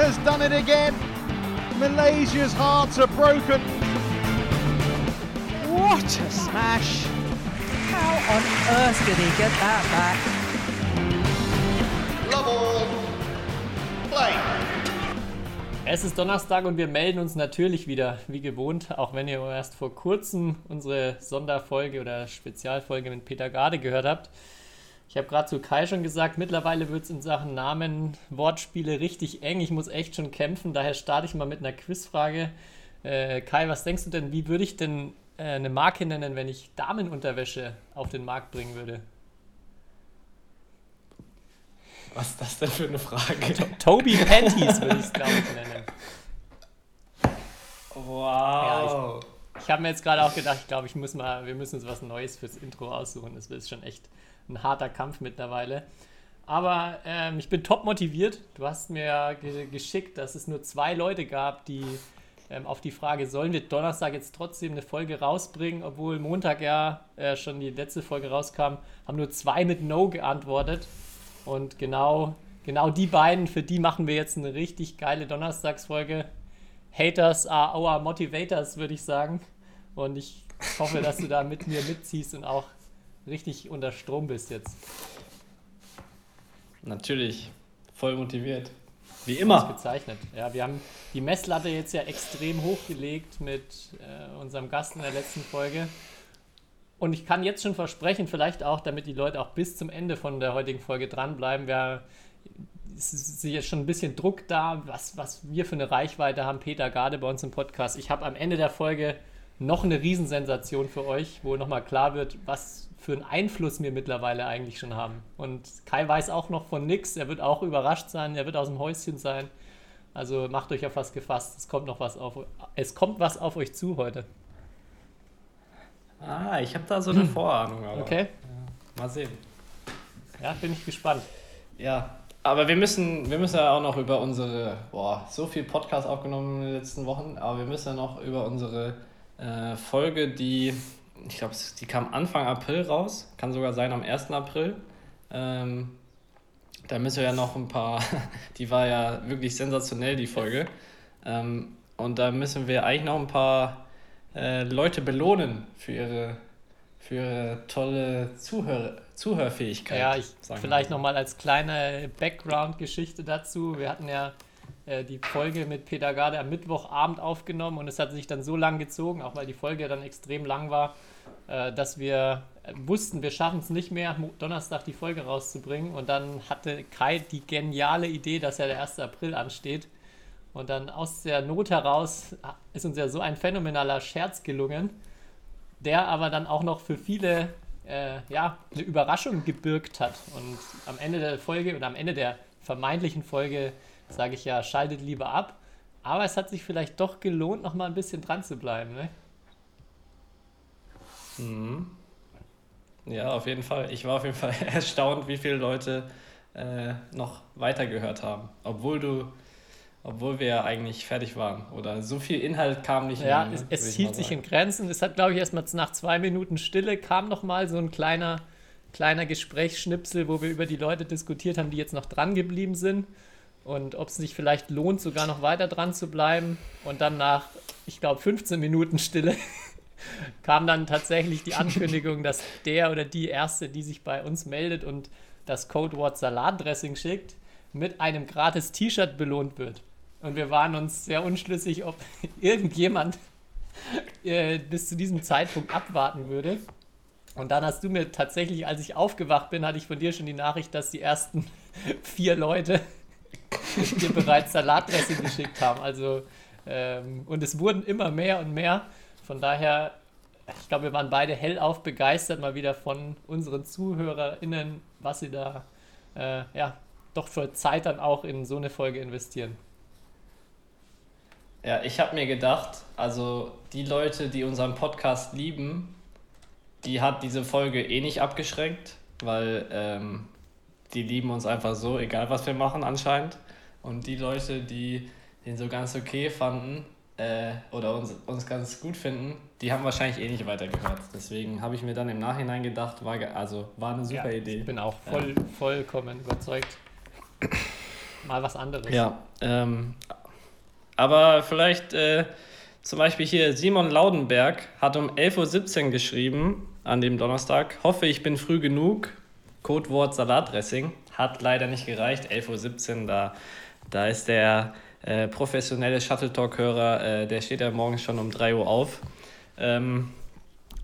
has done it again. Malaysia's hearts are broken. What a smash! How on earth did he get that back? Love all. Play. Es ist Donnerstag und wir melden uns natürlich wieder, wie gewohnt, auch wenn ihr erst vor kurzem unsere Sonderfolge oder Spezialfolge mit Peter Garde gehört habt. Ich habe gerade zu Kai schon gesagt, mittlerweile wird es in Sachen Namen, Wortspiele richtig eng. Ich muss echt schon kämpfen, daher starte ich mal mit einer Quizfrage. Äh, Kai, was denkst du denn, wie würde ich denn äh, eine Marke nennen, wenn ich Damenunterwäsche auf den Markt bringen würde? Was ist das denn für eine Frage? Toby Panties würde ich es, glaube ich, nennen. Wow. Ja, Ich habe mir jetzt gerade auch gedacht, ich glaube, ich muss mal, wir müssen uns was Neues fürs Intro aussuchen. Das ist schon echt ein harter Kampf mittlerweile. Aber ähm, ich bin top motiviert. Du hast mir ge geschickt, dass es nur zwei Leute gab, die ähm, auf die Frage, sollen wir Donnerstag jetzt trotzdem eine Folge rausbringen, obwohl Montag ja äh, schon die letzte Folge rauskam, haben nur zwei mit No geantwortet. Und genau, genau die beiden, für die machen wir jetzt eine richtig geile Donnerstagsfolge. Haters are our motivators, würde ich sagen. Und ich hoffe, dass du da mit mir mitziehst und auch richtig unter Strom bist jetzt. Natürlich, voll motiviert. Wie immer. gezeichnet. Ja, wir haben die Messlatte jetzt ja extrem hochgelegt mit äh, unserem Gast in der letzten Folge. Und ich kann jetzt schon versprechen, vielleicht auch, damit die Leute auch bis zum Ende von der heutigen Folge dranbleiben, wir, ist jetzt schon ein bisschen Druck da, was, was wir für eine Reichweite haben. Peter Garde bei uns im Podcast. Ich habe am Ende der Folge noch eine Riesensensation für euch, wo nochmal klar wird, was für einen Einfluss wir mittlerweile eigentlich schon haben. Und Kai weiß auch noch von nix. Er wird auch überrascht sein. Er wird aus dem Häuschen sein. Also macht euch auf was gefasst. Es kommt noch was auf. Es kommt was auf euch zu heute. Ah, ich habe da so eine Vorahnung. Aber. Okay? Mal sehen. Ja, bin ich gespannt. Ja, aber wir müssen, wir müssen ja auch noch über unsere, boah, so viel Podcast aufgenommen in den letzten Wochen, aber wir müssen ja noch über unsere äh, Folge, die, ich glaube, die kam Anfang April raus, kann sogar sein am 1. April. Ähm, da müssen wir ja noch ein paar, die war ja wirklich sensationell, die Folge. Ähm, und da müssen wir eigentlich noch ein paar äh, Leute belohnen für ihre, für ihre tolle Zuhör, Zuhörfähigkeit. Ja, ich vielleicht mal. nochmal als kleine Background-Geschichte dazu. Wir hatten ja äh, die Folge mit Peter Garde am Mittwochabend aufgenommen und es hat sich dann so lang gezogen, auch weil die Folge dann extrem lang war, äh, dass wir äh, wussten, wir schaffen es nicht mehr, Donnerstag die Folge rauszubringen. Und dann hatte Kai die geniale Idee, dass ja der 1. April ansteht. Und dann aus der Not heraus ist uns ja so ein phänomenaler Scherz gelungen, der aber dann auch noch für viele äh, ja, eine Überraschung gebirgt hat. Und am Ende der Folge oder am Ende der vermeintlichen Folge sage ich ja, schaltet lieber ab. Aber es hat sich vielleicht doch gelohnt, noch mal ein bisschen dran zu bleiben. Ne? Mhm. Ja, auf jeden Fall. Ich war auf jeden Fall erstaunt, wie viele Leute äh, noch weitergehört haben. Obwohl du, obwohl wir ja eigentlich fertig waren. Oder so viel Inhalt kam nicht Ja, mehr. es, ne, es ich hielt sich in Grenzen. Es hat, glaube ich, erst mal nach zwei Minuten Stille kam noch mal so ein kleiner, kleiner Gesprächsschnipsel, wo wir über die Leute diskutiert haben, die jetzt noch dran geblieben sind. Und ob es sich vielleicht lohnt, sogar noch weiter dran zu bleiben. Und dann nach, ich glaube, 15 Minuten Stille kam dann tatsächlich die Ankündigung, dass der oder die Erste, die sich bei uns meldet und das Codewort Salatdressing schickt, mit einem gratis T-Shirt belohnt wird. Und wir waren uns sehr unschlüssig, ob irgendjemand äh, bis zu diesem Zeitpunkt abwarten würde. Und dann hast du mir tatsächlich, als ich aufgewacht bin, hatte ich von dir schon die Nachricht, dass die ersten vier Leute dir bereits Salatdressing geschickt haben. Also, ähm, und es wurden immer mehr und mehr. Von daher, ich glaube, wir waren beide hellauf begeistert mal wieder von unseren ZuhörerInnen, was sie da, äh, ja, doch für Zeit dann auch in so eine Folge investieren. Ja, ich habe mir gedacht, also die Leute, die unseren Podcast lieben, die hat diese Folge eh nicht abgeschreckt, weil ähm, die lieben uns einfach so, egal was wir machen anscheinend. Und die Leute, die den so ganz okay fanden äh, oder uns, uns ganz gut finden, die haben wahrscheinlich eh nicht weitergehört. Deswegen habe ich mir dann im Nachhinein gedacht, war, also war eine super ja, Idee. Ich bin auch voll, vollkommen überzeugt. mal was anderes. Ja, ähm, aber vielleicht äh, zum Beispiel hier Simon Laudenberg hat um 11.17 Uhr geschrieben an dem Donnerstag. Hoffe, ich bin früh genug. Codewort Salatdressing. Hat leider nicht gereicht. 11.17 Uhr, da, da ist der äh, professionelle Shuttle Talk-Hörer, äh, der steht ja morgens schon um 3 Uhr auf. Ähm,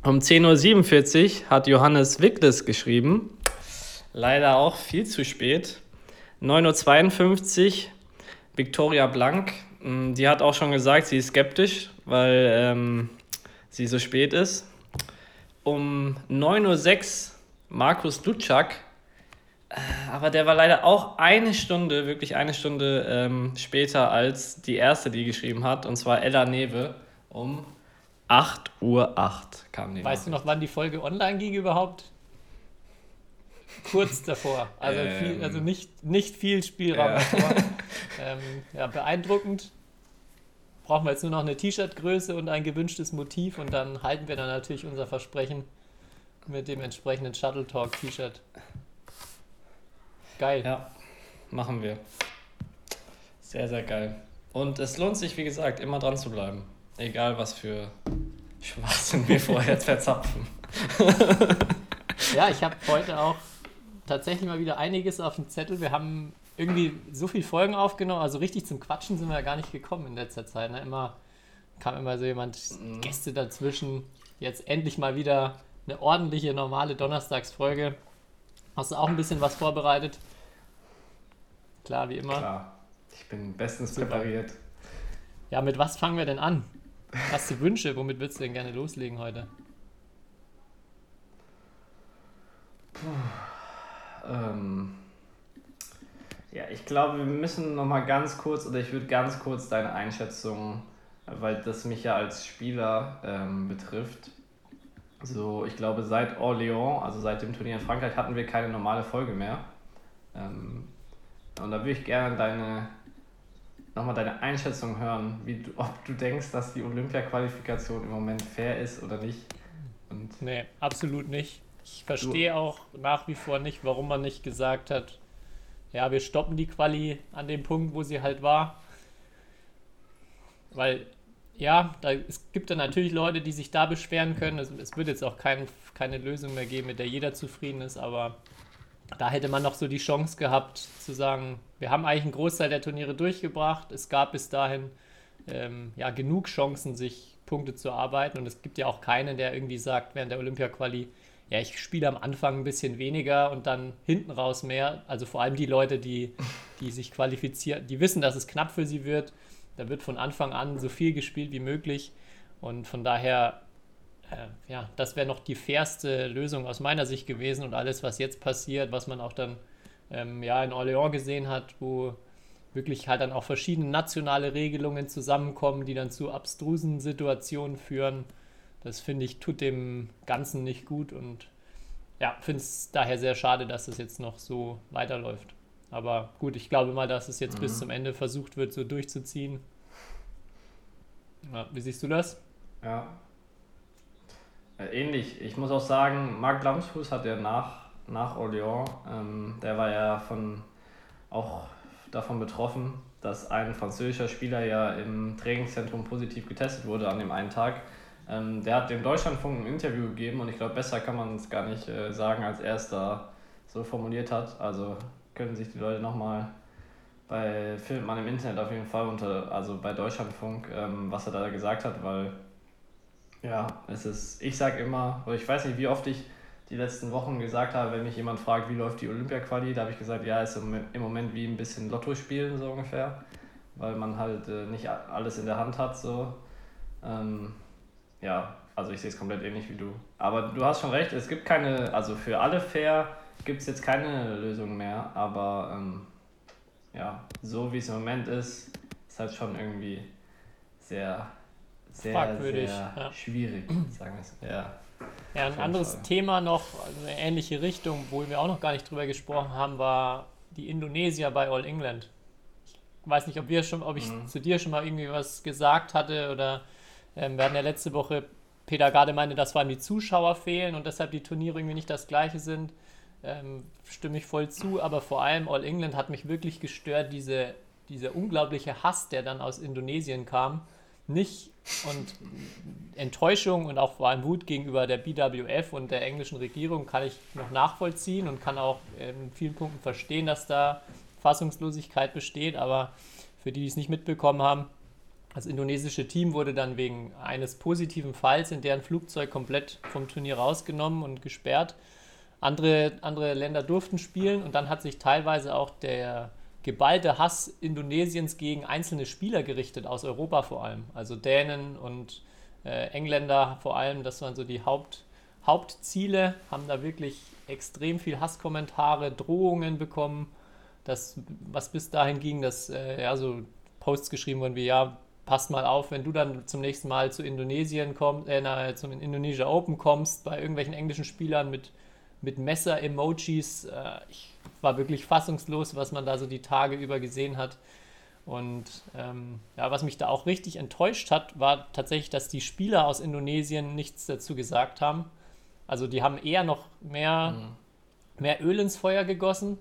um 10.47 Uhr hat Johannes Wickles geschrieben. Leider auch viel zu spät. 9.52 Uhr Victoria Blank. Mm, Die hat auch schon gesagt, sie ist skeptisch, weil ähm, sie so spät ist. Um 9.06 Uhr Markus Lutschak. Äh, Aber der war leider auch eine Stunde, wirklich eine Stunde ähm, später als die erste, die geschrieben hat. Und zwar Ella Newe um 8.08 Uhr kam die. Weißt du noch, wann die Folge online ging überhaupt? Kurz davor. Also, Ähm. viel, also nicht, nicht viel Spielraum Ja. davor. ähm, ja, beeindruckend. Brauchen wir jetzt nur noch eine T-Shirt-Größe und ein gewünschtes Motiv und dann halten wir dann natürlich unser Versprechen mit dem entsprechenden Shuttle Talk T-Shirt. Geil. Ja, machen wir. Sehr, sehr geil. Und es lohnt sich, wie gesagt, immer dran zu bleiben. Egal, was für Schwachsinn wir vorher verzapfen. Ja, ich habe heute auch tatsächlich mal wieder einiges auf dem Zettel. Wir haben irgendwie so viele Folgen aufgenommen, also richtig zum Quatschen sind wir ja gar nicht gekommen in letzter Zeit. Ne? Immer kam immer so jemand, Gäste dazwischen. Jetzt endlich mal wieder eine ordentliche, normale Donnerstagsfolge. Hast du auch ein bisschen was vorbereitet? Klar, wie immer. Klar, ich bin bestens Super. präpariert. Ja, mit was fangen wir denn an? Hast du Wünsche? Womit würdest du denn gerne loslegen heute? Ähm, ja, ich glaube, wir müssen noch mal ganz kurz, oder ich würde ganz kurz deine Einschätzung, weil das mich ja als Spieler ähm, betrifft. So, ich glaube, seit Orléans, also seit dem Turnier in Frankreich, hatten wir keine normale Folge mehr. Ähm, und da würde ich gerne deine, nochmal deine Einschätzung hören, wie du, ob du denkst, dass die Olympia-Qualifikation im Moment fair ist oder nicht. Und Nee, absolut nicht. Ich verstehe auch nach wie vor nicht, warum man nicht gesagt hat, ja, wir stoppen die Quali an dem Punkt, wo sie halt war. Weil, ja, da, es gibt dann natürlich Leute, die sich da beschweren können. Es, es wird jetzt auch kein, keine Lösung mehr geben, mit der jeder zufrieden ist, aber da hätte man noch so die Chance gehabt zu sagen, wir haben eigentlich einen Großteil der Turniere durchgebracht. Es gab bis dahin ähm, ja, genug Chancen, sich Punkte zu arbeiten. Und es gibt ja auch keinen, der irgendwie sagt, während der Olympia-Quali, ja, ich spiele am Anfang ein bisschen weniger und dann hinten raus mehr. Also vor allem die Leute, die, die sich qualifizieren, die wissen, dass es knapp für sie wird. Da wird von Anfang an so viel gespielt wie möglich. Und von daher, äh, ja, das wäre noch die fairste Lösung aus meiner Sicht gewesen. Und alles, was jetzt passiert, was man auch dann ähm, ja, in Orléans gesehen hat, wo wirklich halt dann auch verschiedene nationale Regelungen zusammenkommen, die dann zu abstrusen Situationen führen. Das finde ich, tut dem Ganzen nicht gut und ja, finde es daher sehr schade, dass es jetzt noch so weiterläuft. Aber gut, ich glaube mal, dass es jetzt bis zum Ende versucht wird, so durchzuziehen. Ja, wie siehst du das? Ja. Äh, ähnlich. Ich muss auch sagen, Marc Lamsfuß hat ja nach, nach Orléans, ähm, der war ja von, auch davon betroffen, dass ein französischer Spieler ja im Trainingszentrum positiv getestet wurde an dem einen Tag. Ähm, der hat dem Deutschlandfunk ein Interview gegeben und ich glaube, besser kann man es gar nicht äh, sagen, als er es da so formuliert hat. Also können sich die Leute nochmal bei findet man im Internet auf jeden Fall unter, also bei Deutschlandfunk, ähm, was er da gesagt hat, weil ja, es ist, ich sag immer, oder ich weiß nicht, wie oft ich die letzten Wochen gesagt habe, wenn mich jemand fragt, wie läuft die Olympia-Quali, da habe ich gesagt, ja, ist im Moment- wie ein bisschen Lotto spielen, so ungefähr, weil man halt äh, nicht alles in der Hand hat, so. Ähm, ja, also ich sehe es komplett ähnlich wie du. Aber du hast schon recht, es gibt keine, also für alle fair gibt es jetzt keine Lösung mehr, aber ähm, ja, so wie es im Moment ist, ist halt schon irgendwie sehr, sehr, Fragwürdig, sehr ja. schwierig, sagen wir es. Ja. Ja, ein anderes Fall. Thema noch, also eine ähnliche Richtung, wo wir auch noch gar nicht drüber gesprochen haben, war die Indonesier bei All England. Ich weiß nicht, ob wir schon, ob ich Mhm. zu dir schon mal irgendwie was gesagt hatte oder ähm, wir hatten ja letzte Woche, Peter Garde meinte, dass vor allem die Zuschauer fehlen und deshalb die Turniere irgendwie nicht das gleiche sind. Ähm, stimme ich voll zu, aber vor allem All England hat mich wirklich gestört, diese, dieser unglaubliche Hass, der dann aus Indonesien kam. Nicht und Enttäuschung und auch vor allem Wut gegenüber der BWF und der englischen Regierung kann ich noch nachvollziehen und kann auch in vielen Punkten verstehen, dass da Fassungslosigkeit besteht, aber für die, die es nicht mitbekommen haben, das indonesische Team wurde dann wegen eines positiven Falls in deren Flugzeug komplett vom Turnier rausgenommen und gesperrt. Andere, andere Länder durften spielen und dann hat sich teilweise auch der geballte Hass Indonesiens gegen einzelne Spieler gerichtet, aus Europa vor allem. Also Dänen und äh, Engländer vor allem, das waren so die Haupt, Hauptziele, haben da wirklich extrem viel Hasskommentare, Drohungen bekommen. Das, was bis dahin ging, dass äh, ja, so Posts geschrieben wurden wie, ja, passt mal auf, wenn du dann zum nächsten Mal zu Indonesien kommst, äh, zum Indonesia Open kommst, bei irgendwelchen englischen Spielern mit, mit Messer-Emojis. Äh, ich war wirklich fassungslos, was man da so die Tage über gesehen hat. Und ähm, ja, was mich da auch richtig enttäuscht hat, war tatsächlich, dass die Spieler aus Indonesien nichts dazu gesagt haben. Also die haben eher noch mehr, mhm. mehr Öl ins Feuer gegossen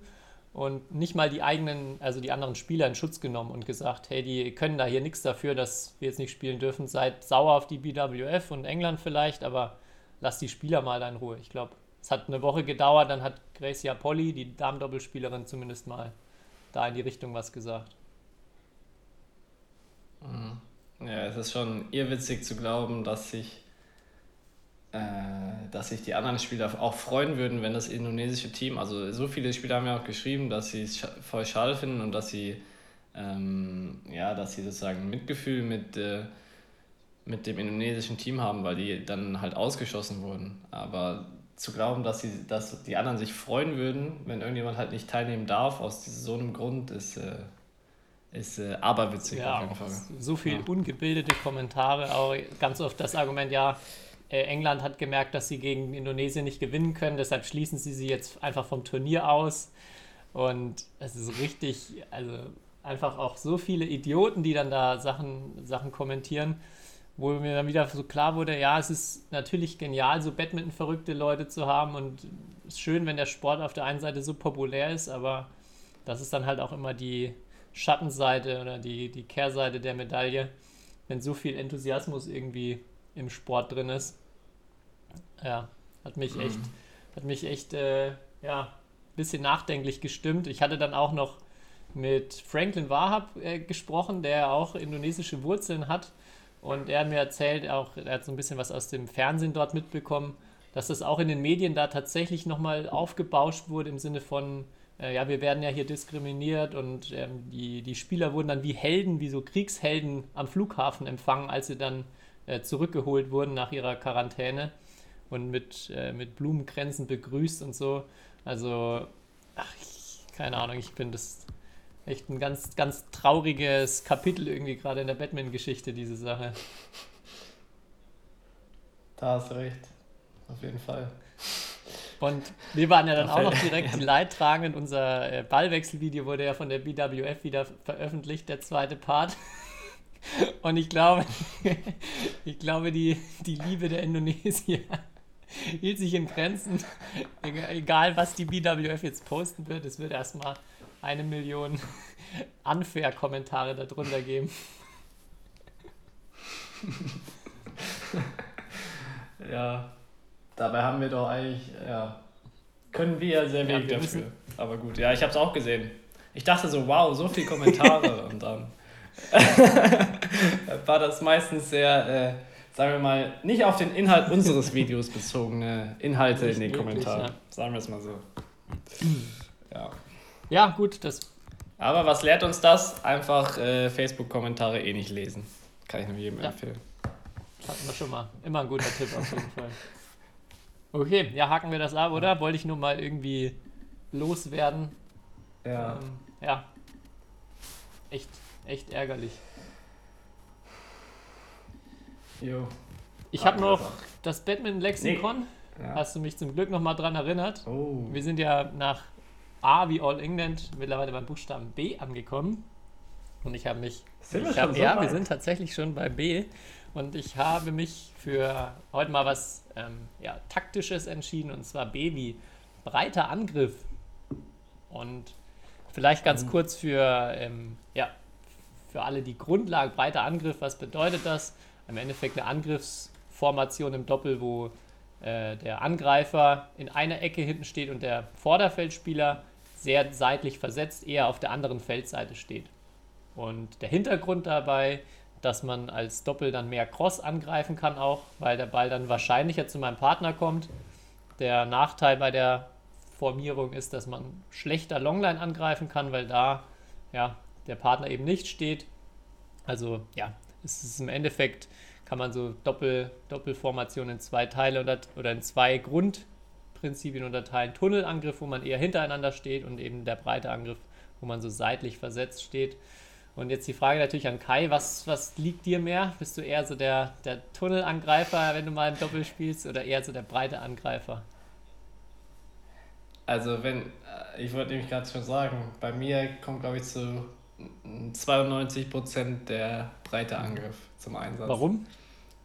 und nicht mal die eigenen, also die anderen Spieler in Schutz genommen und gesagt, hey, die können da hier nichts dafür, dass wir jetzt nicht spielen dürfen. Seid sauer auf die BWF und England vielleicht, aber lasst die Spieler mal da in Ruhe. Ich glaube, es hat eine Woche gedauert, dann hat Gracia Polly, die Damendoppelspielerin, zumindest mal da in die Richtung was gesagt. Mhm. Ja, es ist schon irrwitzig zu glauben, dass sich äh, dass sich die anderen Spieler auch freuen würden, wenn das indonesische Team, also so viele Spieler haben ja auch geschrieben, dass sie es voll schade finden und dass sie, ähm, ja, dass sie sozusagen Mitgefühl mit, äh, mit dem indonesischen Team haben, weil die dann halt ausgeschossen wurden. Aber zu glauben, dass, sie, dass die anderen sich freuen würden, wenn irgendjemand halt nicht teilnehmen darf, aus so einem Grund, ist, äh, ist äh, aberwitzig ja, auf jeden Fall. So viele ja. ungebildete Kommentare, auch ganz oft das Argument, ja, äh, England hat gemerkt, dass sie gegen Indonesien nicht gewinnen können, deshalb schließen sie sie jetzt einfach vom Turnier aus. Und es ist richtig, also einfach auch so viele Idioten, die dann da Sachen, Sachen kommentieren, wo mir dann wieder so klar wurde, ja, es ist natürlich genial, so Badminton-verrückte Leute zu haben und es ist schön, wenn der Sport auf der einen Seite so populär ist, aber das ist dann halt auch immer die Schattenseite oder die, die Kehrseite der Medaille, wenn so viel Enthusiasmus irgendwie im Sport drin ist. Ja, hat mich echt, hat mich echt, äh, ja, ein bisschen nachdenklich gestimmt. Ich hatte dann auch noch mit Franklin Wahab äh, gesprochen, der auch indonesische Wurzeln hat. Und er hat mir erzählt, auch, er hat so ein bisschen was aus dem Fernsehen dort mitbekommen, dass das auch in den Medien da tatsächlich nochmal aufgebauscht wurde im Sinne von, äh, ja, wir werden ja hier diskriminiert und ähm, die, die Spieler wurden dann wie Helden, wie so Kriegshelden am Flughafen empfangen, als sie dann äh, zurückgeholt wurden nach ihrer Quarantäne und mit, äh, mit Blumenkränzen begrüßt und so. Also, ach, ich, keine Ahnung, ich finde das echt ein ganz, ganz trauriges Kapitel irgendwie gerade in der Batman-Geschichte, diese Sache. Da hast du recht. Auf jeden Fall. Und wir waren ja dann auch noch direkt die Leidtragenden. Unser äh, Ballwechselvideo wurde ja von der BWF wieder veröffentlicht, der zweite Part. Und ich glaube, ich glaube, die, die Liebe der Indonesier hielt sich in Grenzen. Egal, was die BWF jetzt posten wird, es wird erstmal eine Million Unfair-Kommentare darunter geben. ja, dabei haben wir doch eigentlich, ja, können wir ja sehr wenig ja, dafür. Aber gut, ja, ich habe es auch gesehen. Ich dachte so, wow, so viele Kommentare und dann war das meistens sehr, äh, sagen wir mal, nicht auf den Inhalt unseres Videos bezogene Inhalte nicht in den wirklich, Kommentaren. Ja. Sagen wir es mal so. Ja. Ja, gut, das. Aber was lehrt uns das? Einfach äh, Facebook-Kommentare eh nicht lesen. Kann ich nur jedem ja. empfehlen. Hatten wir schon mal. Immer ein guter Tipp auf jeden Fall. Okay, ja, haken wir das ab, oder? Wollte ich nur mal irgendwie loswerden. Ja. Ähm, ja. Echt echt ärgerlich. Jo. Ich habe noch das Batman Lexikon. Nee. Ja. Hast du mich zum Glück noch mal dran erinnert? Oh. Wir sind ja nach A wie All England mittlerweile beim Buchstaben B angekommen. Und ich habe mich. Sind ich wir hab, so ja, weit? wir sind tatsächlich schon bei B. Und ich habe mich für heute mal was ähm, ja, Taktisches entschieden. Und zwar B wie breiter Angriff. Und vielleicht ganz Mhm. kurz für, ähm, ja, für alle die Grundlage, breiter Angriff, was bedeutet das? Im Endeffekt eine Angriffsformation im Doppel, wo äh, der Angreifer in einer Ecke hinten steht und der Vorderfeldspieler sehr seitlich versetzt, eher auf der anderen Feldseite steht. Und der Hintergrund dabei, dass man als Doppel dann mehr Cross angreifen kann auch, weil der Ball dann wahrscheinlicher zu meinem Partner kommt. Der Nachteil bei der Formierung ist, dass man schlechter Longline angreifen kann, weil da ja, der Partner eben nicht steht. Also ja, es ist im Endeffekt, kann man so Doppel, Doppelformationen in zwei Teile oder, oder in zwei Grundprinzipien unterteilen. Tunnelangriff, wo man eher hintereinander steht und eben der breite Angriff, wo man so seitlich versetzt steht. Und jetzt die Frage natürlich an Kai, was, was liegt dir mehr? Bist du eher so der, der Tunnelangreifer, wenn du mal im Doppel spielst, oder eher so der breite Angreifer? Also wenn, äh, ich wollte nämlich gerade schon sagen, bei mir kommt glaube ich zu 92% der breite Angriff zum Einsatz. Warum?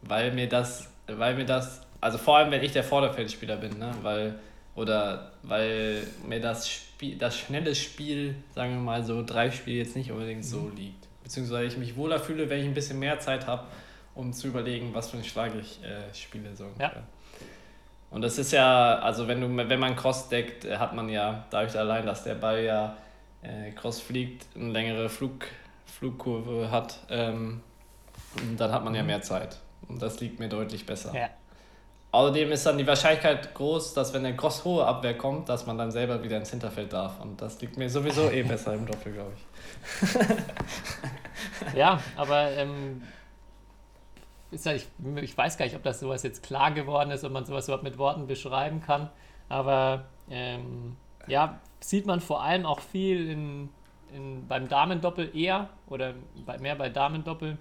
Weil mir das, weil mir das, also vor allem wenn ich der Vorderfeldspieler bin, ne, weil, oder weil mir das Spiel, das schnelle Spiel, sagen wir mal so, drei Spiele jetzt nicht unbedingt so liegt. Beziehungsweise ich mich wohler fühle, wenn ich ein bisschen mehr Zeit habe, um zu überlegen, was für einen Schlag ich äh, spiele. So. Ja. Und das ist ja, also wenn du, wenn man Cross deckt, äh, hat man ja, dadurch allein, dass der Ball ja äh, Cross fliegt, eine längere Flug, Flugkurve hat, ähm, dann hat man ja mehr Zeit. Und das liegt mir deutlich besser. Ja. Außerdem ist dann die Wahrscheinlichkeit groß, dass wenn eine cross hohe Abwehr kommt, dass man dann selber wieder ins Hinterfeld darf. Und das liegt mir sowieso eh besser im Doppel, glaube ich. Ja, aber ähm, ja, ich, ich weiß gar nicht, ob das sowas jetzt klar geworden ist, ob man sowas überhaupt mit Worten beschreiben kann. Aber ähm, ja, sieht man vor allem auch viel in, in, beim Damendoppel eher oder bei, mehr bei Damendoppel,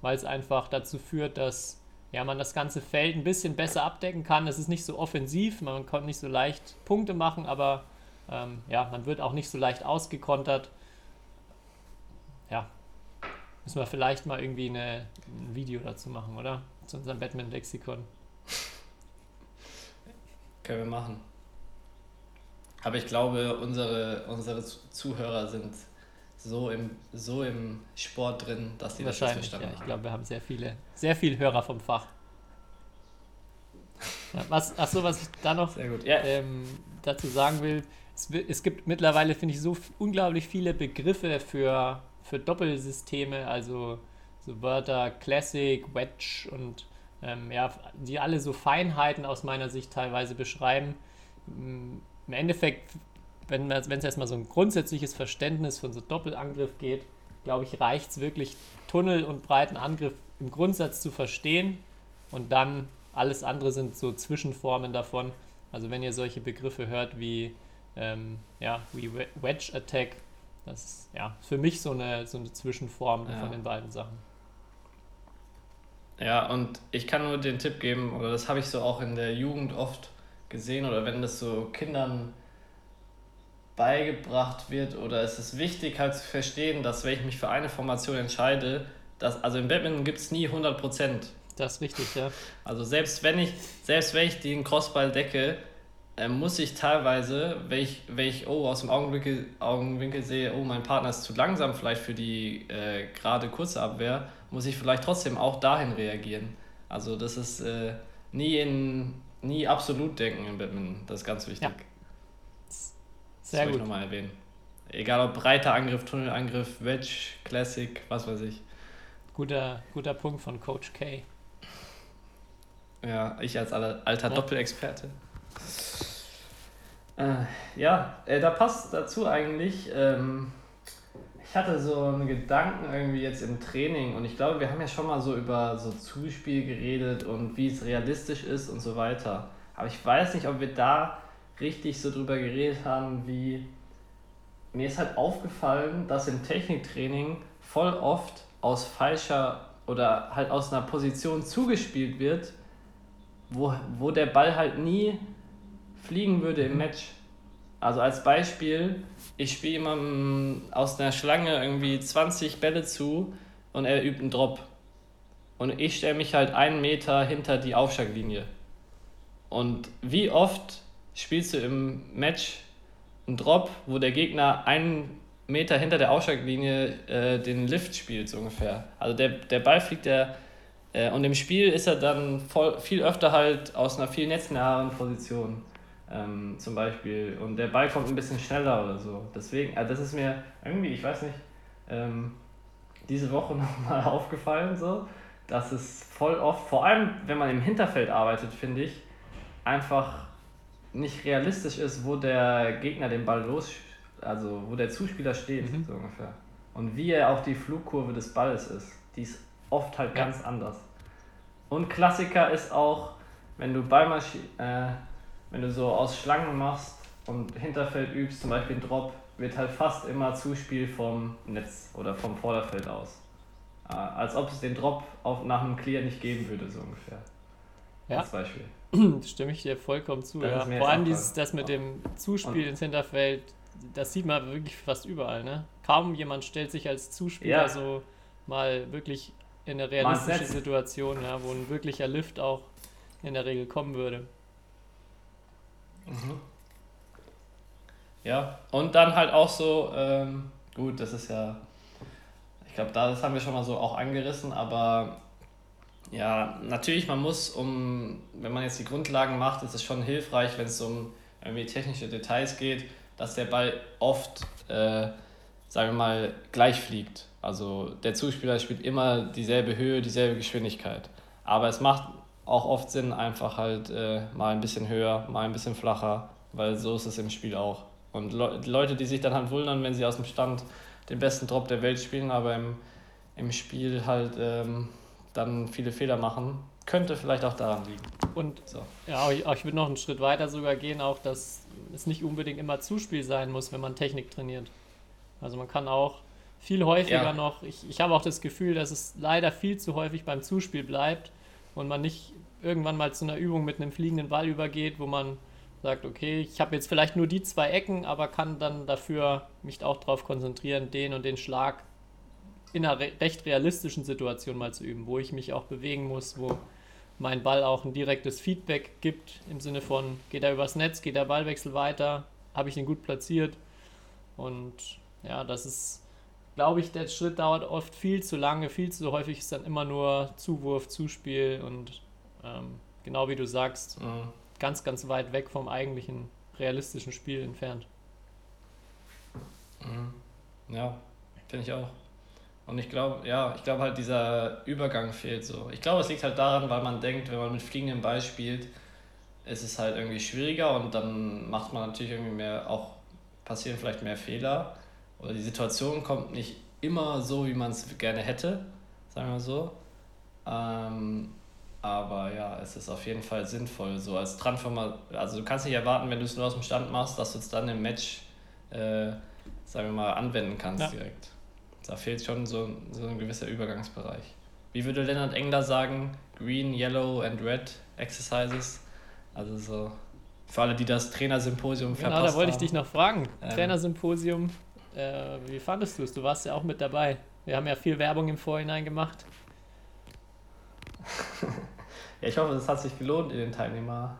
weil es einfach dazu führt, dass ja, man das ganze Feld ein bisschen besser abdecken kann. Es ist nicht so offensiv, man kann nicht so leicht Punkte machen, aber ähm, ja, man wird auch nicht so leicht ausgekontert. Ja, Müssen wir vielleicht mal irgendwie eine, ein Video dazu machen, oder? Zu unserem Batman-Lexikon. Können wir machen. Aber ich glaube, unsere, unsere Zu- Zuhörer sind so im, so im Sport drin, dass die das jetzt Wahrscheinlich, ja. verstanden Ich glaube, wir haben sehr viele, sehr viele Hörer vom Fach. Was, achso, was ich da noch. Ja, ähm, dazu sagen will, es, es gibt mittlerweile, finde ich, so unglaublich viele Begriffe für, für Doppelsysteme, also so Wörter Classic, Wedge und ähm, ja, die alle so Feinheiten aus meiner Sicht teilweise beschreiben. Im Endeffekt, wenn es erstmal so ein grundsätzliches Verständnis von so Doppelangriff geht, glaube ich, reicht es wirklich, Tunnel und breiten Angriff im Grundsatz zu verstehen und dann alles andere sind so Zwischenformen davon. Also wenn ihr solche Begriffe hört wie, ähm, ja, wie We- Wedge Attack, das ist ja für mich so eine, so eine Zwischenform Ja. von den beiden Sachen. Ja, und ich kann nur den Tipp geben, oder das habe ich so auch in der Jugend oft gesehen, oder wenn das so Kindern beigebracht wird, oder es ist wichtig halt zu verstehen, dass wenn ich mich für eine Formation entscheide, dass, also im Badminton gibt es nie 100%. Das ist richtig, ja. Also selbst wenn ich, selbst wenn ich den Crossball decke, äh, muss ich teilweise, wenn ich, wenn ich oh, aus dem Augenwinkel, Augenwinkel sehe, oh, mein Partner ist zu langsam vielleicht für die äh, gerade kurze Abwehr, muss ich vielleicht trotzdem auch dahin reagieren. Also das ist äh, nie in nie absolut denken im Badminton. Das ist ganz wichtig. Ja. Das Sehr gut. nochmal erwähnen. Egal ob breiter Angriff, Tunnelangriff, Wedge, Classic, was weiß ich. Guter, guter Punkt von Coach K. Ja, ich als alter Ja. Doppelexperte. Äh, ja, äh, da passt dazu eigentlich. Ähm, ich hatte so einen Gedanken irgendwie jetzt im Training und ich glaube, wir haben ja schon mal so über so Zuspiel geredet und wie es realistisch ist und so weiter. Aber ich weiß nicht, ob wir da richtig so drüber geredet haben, wie mir ist halt aufgefallen, dass im Techniktraining voll oft aus falscher oder halt aus einer Position zugespielt wird, wo, wo der Ball halt nie fliegen würde im Match. Also als Beispiel, ich spiele jemandem aus einer Schlange irgendwie 20 Bälle zu und er übt einen Drop. Und ich stelle mich halt einen Meter hinter die Aufschlaglinie. Und wie oft spielst du im Match einen Drop, wo der Gegner einen Meter hinter der Ausschlaglinie äh, den Lift spielt, so ungefähr. Also der, der Ball fliegt der. Äh, und im Spiel ist er dann voll, viel öfter halt aus einer viel netznaheren Position. Ähm, zum Beispiel. Und der Ball kommt ein bisschen schneller oder so. Deswegen, also das ist mir irgendwie, ich weiß nicht, ähm, diese Woche nochmal aufgefallen, so, dass es voll oft, vor allem wenn man im Hinterfeld arbeitet, finde ich, einfach nicht realistisch ist, wo der Gegner den Ball los, also wo der Zuspieler steht, Mhm. so ungefähr. Und wie er auch die Flugkurve des Balles ist. Die ist oft halt Ja. ganz anders. Und Klassiker ist auch, wenn du Ballmaschi äh, wenn du so aus Schlangen machst und Hinterfeld übst, zum Beispiel einen Drop, wird halt fast immer Zuspiel vom Netz oder vom Vorderfeld aus. Äh, als ob es den Drop auf, nach einem Clear nicht geben würde, so ungefähr. Ja. Als Beispiel. Stimme ich dir vollkommen zu. Ja. Vor allem dieses, das mit dem Zuspiel ins Hinterfeld, das sieht man wirklich fast überall. Ne? Kaum jemand stellt sich als Zuspieler Ja. so mal wirklich in eine realistische. Situation, ja, wo ein wirklicher Lift auch in der Regel kommen würde. Ja, und dann halt auch so, ähm, gut, das ist ja, ich glaube, das haben wir schon mal so auch angerissen, aber ja, natürlich, man muss, um, wenn man jetzt die Grundlagen macht, ist es schon hilfreich, wenn es um irgendwie technische Details geht, dass der Ball oft, äh, sagen wir mal, gleich fliegt. Also der Zuspieler spielt immer dieselbe Höhe, dieselbe Geschwindigkeit. Aber es macht auch oft Sinn, einfach halt äh, mal ein bisschen höher, mal ein bisschen flacher, weil so ist es im Spiel auch. Und Le Leute, die sich dann halt wundern, wenn sie aus dem Stand den besten Drop der Welt spielen, aber im, im Spiel halt ähm, dann viele Fehler machen, könnte vielleicht auch daran liegen. Und So. ja, ich würde noch einen Schritt weiter sogar gehen, auch dass es nicht unbedingt immer Zuspiel sein muss, wenn man Technik trainiert. Also man kann auch viel häufiger Ja. noch, ich, ich habe auch das Gefühl, dass es leider viel zu häufig beim Zuspiel bleibt und man nicht irgendwann mal zu einer Übung mit einem fliegenden Ball übergeht, wo man sagt, okay, ich habe jetzt vielleicht nur die zwei Ecken, aber kann dann dafür mich auch darauf konzentrieren, den und den Schlag in einer re recht realistischen Situation mal zu üben, wo ich mich auch bewegen muss, wo mein Ball auch ein direktes Feedback gibt, im Sinne von, geht er übers Netz, geht der Ballwechsel weiter, habe ich ihn gut platziert. Und ja, das ist, glaube ich, der Schritt dauert oft viel zu lange, viel zu häufig ist dann immer nur Zuwurf, Zuspiel und ähm, genau wie du sagst, Mhm. ganz, ganz weit weg vom eigentlichen realistischen Spiel entfernt. Mhm. Ja, finde ich auch. Und ich glaube, ja, ich glaube halt, dieser Übergang fehlt so. Ich glaube, es liegt halt daran, weil man denkt, wenn man mit fliegendem Ball spielt, ist es halt irgendwie schwieriger und dann macht man natürlich irgendwie mehr, auch passieren vielleicht mehr Fehler. Oder die Situation kommt nicht immer so, wie man es gerne hätte, sagen wir so. Ähm, aber ja, es ist auf jeden Fall sinnvoll, so als Transformer. Also du kannst nicht erwarten, wenn du es nur aus dem Stand machst, dass du es dann im Match, äh, sagen wir mal, anwenden kannst Ja. direkt. Da fehlt schon so, so ein gewisser Übergangsbereich. Wie würde Leonard Engler sagen? Green, Yellow and Red Exercises. Also so für alle, die das Trainersymposium Genau, verpasst da wollte ich haben. dich noch fragen. Ähm. Trainersymposium, äh, wie fandest du es? Du warst ja auch mit dabei. Wir haben ja viel Werbung im Vorhinein gemacht. Ja, ich hoffe, es hat sich gelohnt in, den Teilnehmer,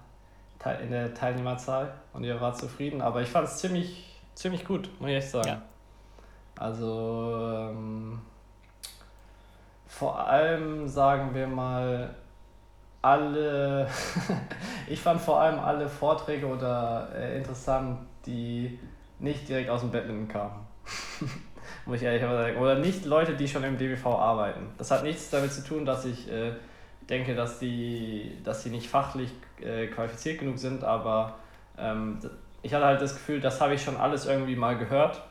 Teil- in der Teilnehmerzahl und ihr wart zufrieden. Aber ich fand es ziemlich, ziemlich gut, muss ich echt sagen. Ja. Also ähm, vor allem sagen wir mal alle, ich fand vor allem alle Vorträge oder äh, interessant, die nicht direkt aus dem Badminton kamen. Muss ich ehrlich sagen. Oder nicht Leute, die schon im DBV arbeiten. Das hat nichts damit zu tun, dass ich äh, denke, dass die, dass nicht fachlich äh, qualifiziert genug sind, aber ähm, ich hatte halt das Gefühl, das habe ich schon alles irgendwie mal gehört.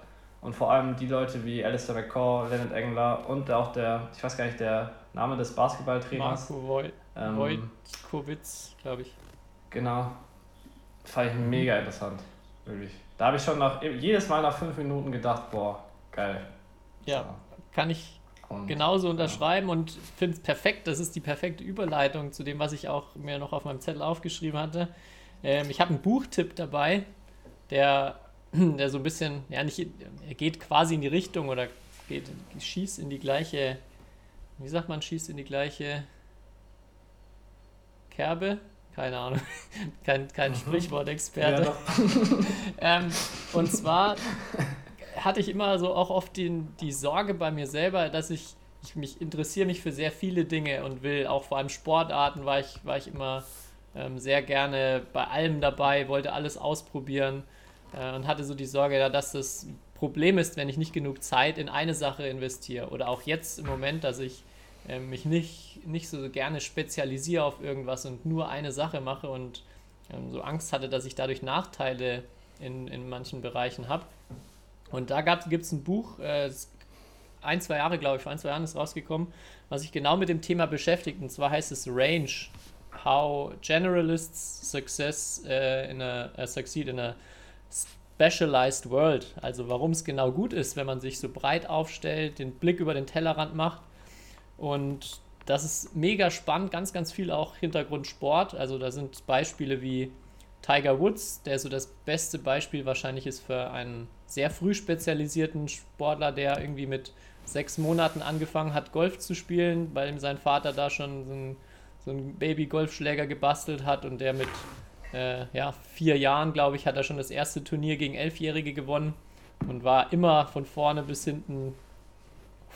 Und vor allem die Leute wie Alistair McCaw, Leonard Engler und auch der, ich weiß gar nicht, der Name des Basketballtrainers. Marco Woj Ähm, Wojtkowitz, glaube ich. Genau. Fand ich mega interessant. Wirklich. Da habe ich schon nach, jedes Mal nach fünf Minuten gedacht, boah, geil. Ja, kann ich Und, genauso unterschreiben und finde es perfekt. Das ist die perfekte Überleitung zu dem, was ich auch mir noch auf meinem Zettel aufgeschrieben hatte. Ähm, ich habe einen Buchtipp dabei, der, der so ein bisschen, ja, nicht, er geht quasi in die Richtung oder geht, schießt in die gleiche, wie sagt man, schießt in die gleiche Kerbe? keine Ahnung, kein, kein Sprichwortexperte. Ja, ähm, und zwar hatte ich immer so auch oft den, die Sorge bei mir selber, dass ich, ich mich interessiere mich für sehr viele Dinge und will auch vor allem Sportarten war ich, war ich immer ähm, sehr gerne bei allem dabei, wollte alles ausprobieren äh, und hatte so die Sorge, dass das Problem ist, wenn ich nicht genug Zeit in eine Sache investiere. Oder auch jetzt im Moment, dass ich äh, mich nicht, nicht so gerne spezialisiere auf irgendwas und nur eine Sache mache und ähm, so Angst hatte, dass ich dadurch Nachteile in, in manchen Bereichen habe. Und da gibt es ein Buch, äh, ein, zwei Jahre, glaube ich, vor ein, zwei Jahren ist rausgekommen, was sich genau mit dem Thema beschäftigt. Und zwar heißt es Range, How Generalists Success uh, in a, uh, Succeed in a Specialized World. Also warum es genau gut ist, wenn man sich so breit aufstellt, den Blick über den Tellerrand macht. Und das ist mega spannend, ganz, ganz viel auch Hintergrundsport. Also da sind Beispiele wie Tiger Woods, der so das beste Beispiel wahrscheinlich ist für einen sehr früh spezialisierten Sportler, der irgendwie mit sechs Monaten angefangen hat, Golf zu spielen, weil ihm sein Vater da schon so ein so einen Baby-Golfschläger gebastelt hat und der mit äh, ja, vier Jahren, glaube ich, hat er schon das erste Turnier gegen Elfjährige gewonnen und war immer von vorne bis hinten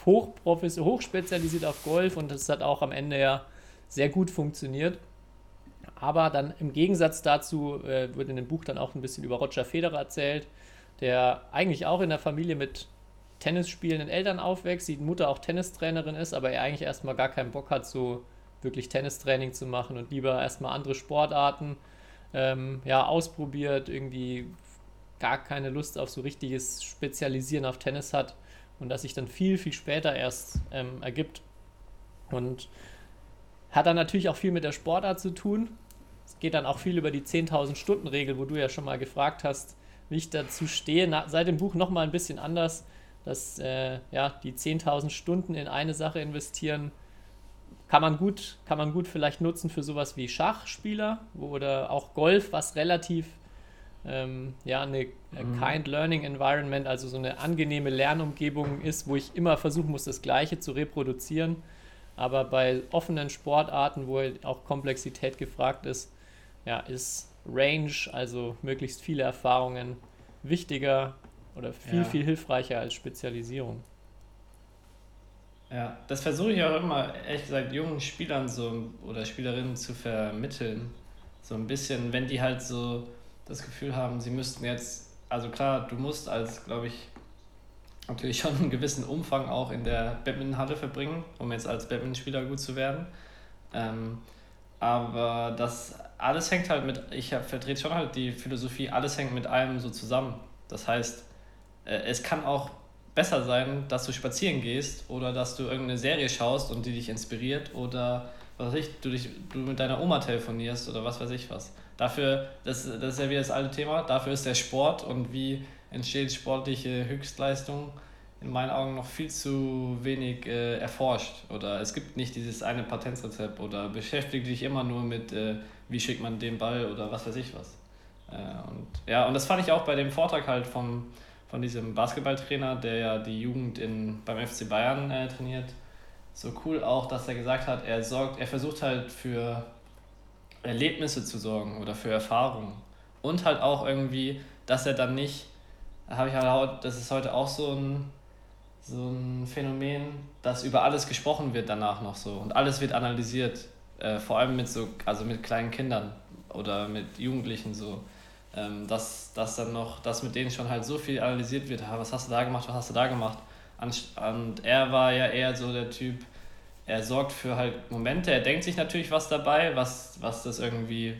hochspezialisiert auf Golf und das hat auch am Ende ja sehr gut funktioniert. Aber dann im Gegensatz dazu äh, wird in dem Buch dann auch ein bisschen über Roger Federer erzählt, der eigentlich auch in der Familie mit Tennis spielenden Eltern aufwächst, die Mutter auch Tennistrainerin ist, aber er eigentlich erstmal gar keinen Bock hat, so wirklich Tennistraining zu machen und lieber erstmal andere Sportarten ähm, ja, ausprobiert, irgendwie gar keine Lust auf so richtiges Spezialisieren auf Tennis hat und das sich dann viel, viel später erst ähm, ergibt. Und hat dann natürlich auch viel mit der Sportart zu tun. Es geht dann auch viel über die 10.000 Stunden Regel, wo du ja schon mal gefragt hast, wie ich dazu stehe. Na, seit dem Buch nochmal ein bisschen anders, dass äh, ja, die 10.000 Stunden in eine Sache investieren kann man gut, kann man gut vielleicht nutzen für sowas wie Schachspieler oder auch Golf, was relativ ähm, ja, eine äh, mhm. Kind Learning Environment, also so eine angenehme Lernumgebung ist, wo ich immer versuchen muss, das Gleiche zu reproduzieren. Aber bei offenen Sportarten, wo auch Komplexität gefragt ist, ja, ist Range, also möglichst viele Erfahrungen, wichtiger oder viel, ja. viel hilfreicher als Spezialisierung. Ja, das versuche ich auch immer, ehrlich gesagt, jungen Spielern so oder Spielerinnen zu vermitteln. So ein bisschen, wenn die halt so das Gefühl haben, sie müssten jetzt, also klar, du musst als, glaube ich, natürlich schon einen gewissen Umfang auch in der Badmintonhalle verbringen, um jetzt als Badmintonspieler gut zu werden. Ähm, aber das alles hängt halt mit, ich vertrete schon halt die Philosophie, alles hängt mit allem so zusammen. Das heißt, äh, es kann auch besser sein, dass du spazieren gehst oder dass du irgendeine Serie schaust und die dich inspiriert oder was weiß ich, du, dich, du mit deiner Oma telefonierst oder was weiß ich was. Dafür, das, das ist ja wieder das alte Thema, dafür ist der Sport und wie entsteht sportliche Höchstleistung in meinen Augen noch viel zu wenig äh, erforscht. Oder es gibt nicht dieses eine Patentrezept oder beschäftige dich immer nur mit, äh, wie schickt man den Ball oder was weiß ich was. Äh, und ja, und das fand ich auch bei dem Vortrag halt vom, von diesem Basketballtrainer, der ja die Jugend in, beim FC Bayern äh, trainiert. So cool auch, dass er gesagt hat, er sorgt, er versucht halt für Erlebnisse zu sorgen oder für Erfahrungen. Und halt auch irgendwie, dass er dann nicht, habe ich halt, das ist heute auch so ein, so ein Phänomen, dass über alles gesprochen wird danach noch so und alles wird analysiert, äh, vor allem mit so, also mit kleinen Kindern oder mit Jugendlichen so ähm, dass, dass dann noch, dass mit denen schon halt so viel analysiert wird, was hast du da gemacht, was hast du da gemacht. Und er war ja eher so der Typ, er sorgt für halt Momente, er denkt sich natürlich was dabei, was, was das irgendwie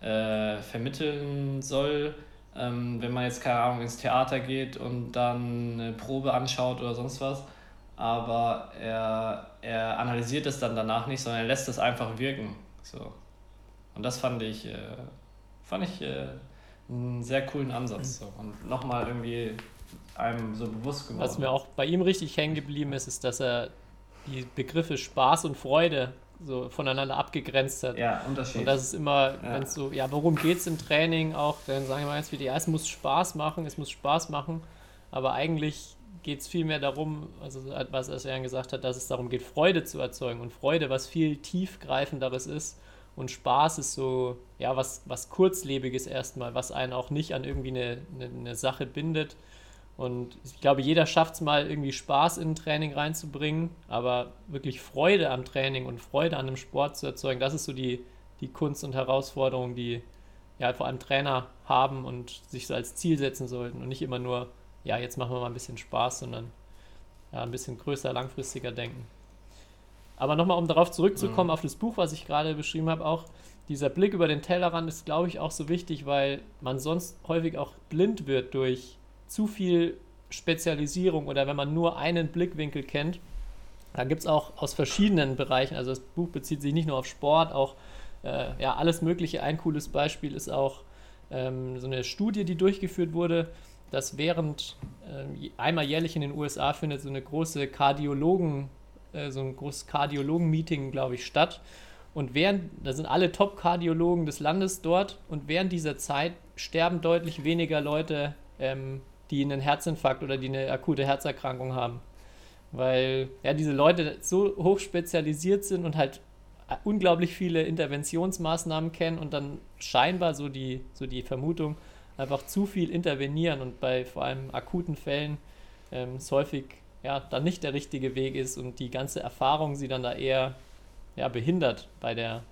äh, vermitteln soll. Ähm, wenn man jetzt, keine Ahnung, ins Theater geht und dann eine Probe anschaut oder sonst was. Aber er, er analysiert es dann danach nicht, sondern er lässt es einfach wirken. So. Und das fand ich, äh, fand ich äh, einen sehr coolen Ansatz. So. Und nochmal irgendwie einem so bewusst geworden. Was mir auch bei ihm richtig hängen geblieben ist, ist, dass er die Begriffe Spaß und Freude so voneinander abgegrenzt hat. Ja, Unterschied. Und das ist immer, ja. wenn es so, ja, worum geht es im Training auch, dann sagen wir jetzt wieder, ja, es muss Spaß machen, es muss Spaß machen, aber eigentlich geht es vielmehr darum, also was Aslan gesagt hat, dass es darum geht, Freude zu erzeugen und Freude, was viel tiefgreifenderes ist Und Spaß ist so, ja, was, was Kurzlebiges erstmal, was einen auch nicht an irgendwie eine, eine, eine Sache bindet. Und ich glaube, jeder schafft es mal, irgendwie Spaß in ein Training reinzubringen, aber wirklich Freude am Training und Freude an dem Sport zu erzeugen, das ist so die, die Kunst und Herausforderung, die ja vor allem Trainer haben und sich so als Ziel setzen sollten und nicht immer nur, ja, jetzt machen wir mal ein bisschen Spaß, sondern ja, ein bisschen größer, langfristiger denken. Aber nochmal, um darauf zurückzukommen, mhm. auf das Buch, was ich gerade beschrieben habe, auch dieser Blick über den Tellerrand ist, glaube ich, auch so wichtig, weil man sonst häufig auch blind wird durch zu viel Spezialisierung oder wenn man nur einen Blickwinkel kennt. Da gibt es auch aus verschiedenen Bereichen, also das Buch bezieht sich nicht nur auf Sport, auch äh, ja, alles Mögliche. Ein cooles Beispiel ist auch ähm, so eine Studie, die durchgeführt wurde, dass während äh, einmal jährlich in den USA findet so eine große Kardiologen, äh, so ein großes Kardiologen-Meeting, glaube ich, statt. Und während, da sind alle Top-Kardiologen des Landes dort und während dieser Zeit sterben deutlich weniger Leute, ähm, die einen Herzinfarkt oder die eine akute Herzerkrankung haben. Weil ja, diese Leute so hoch spezialisiert sind und halt unglaublich viele Interventionsmaßnahmen kennen und dann scheinbar so die, so die Vermutung, einfach zu viel intervenieren und bei vor allem akuten Fällen ähm, es häufig ja, dann nicht der richtige Weg ist und die ganze Erfahrung sie dann da eher ja, behindert bei der,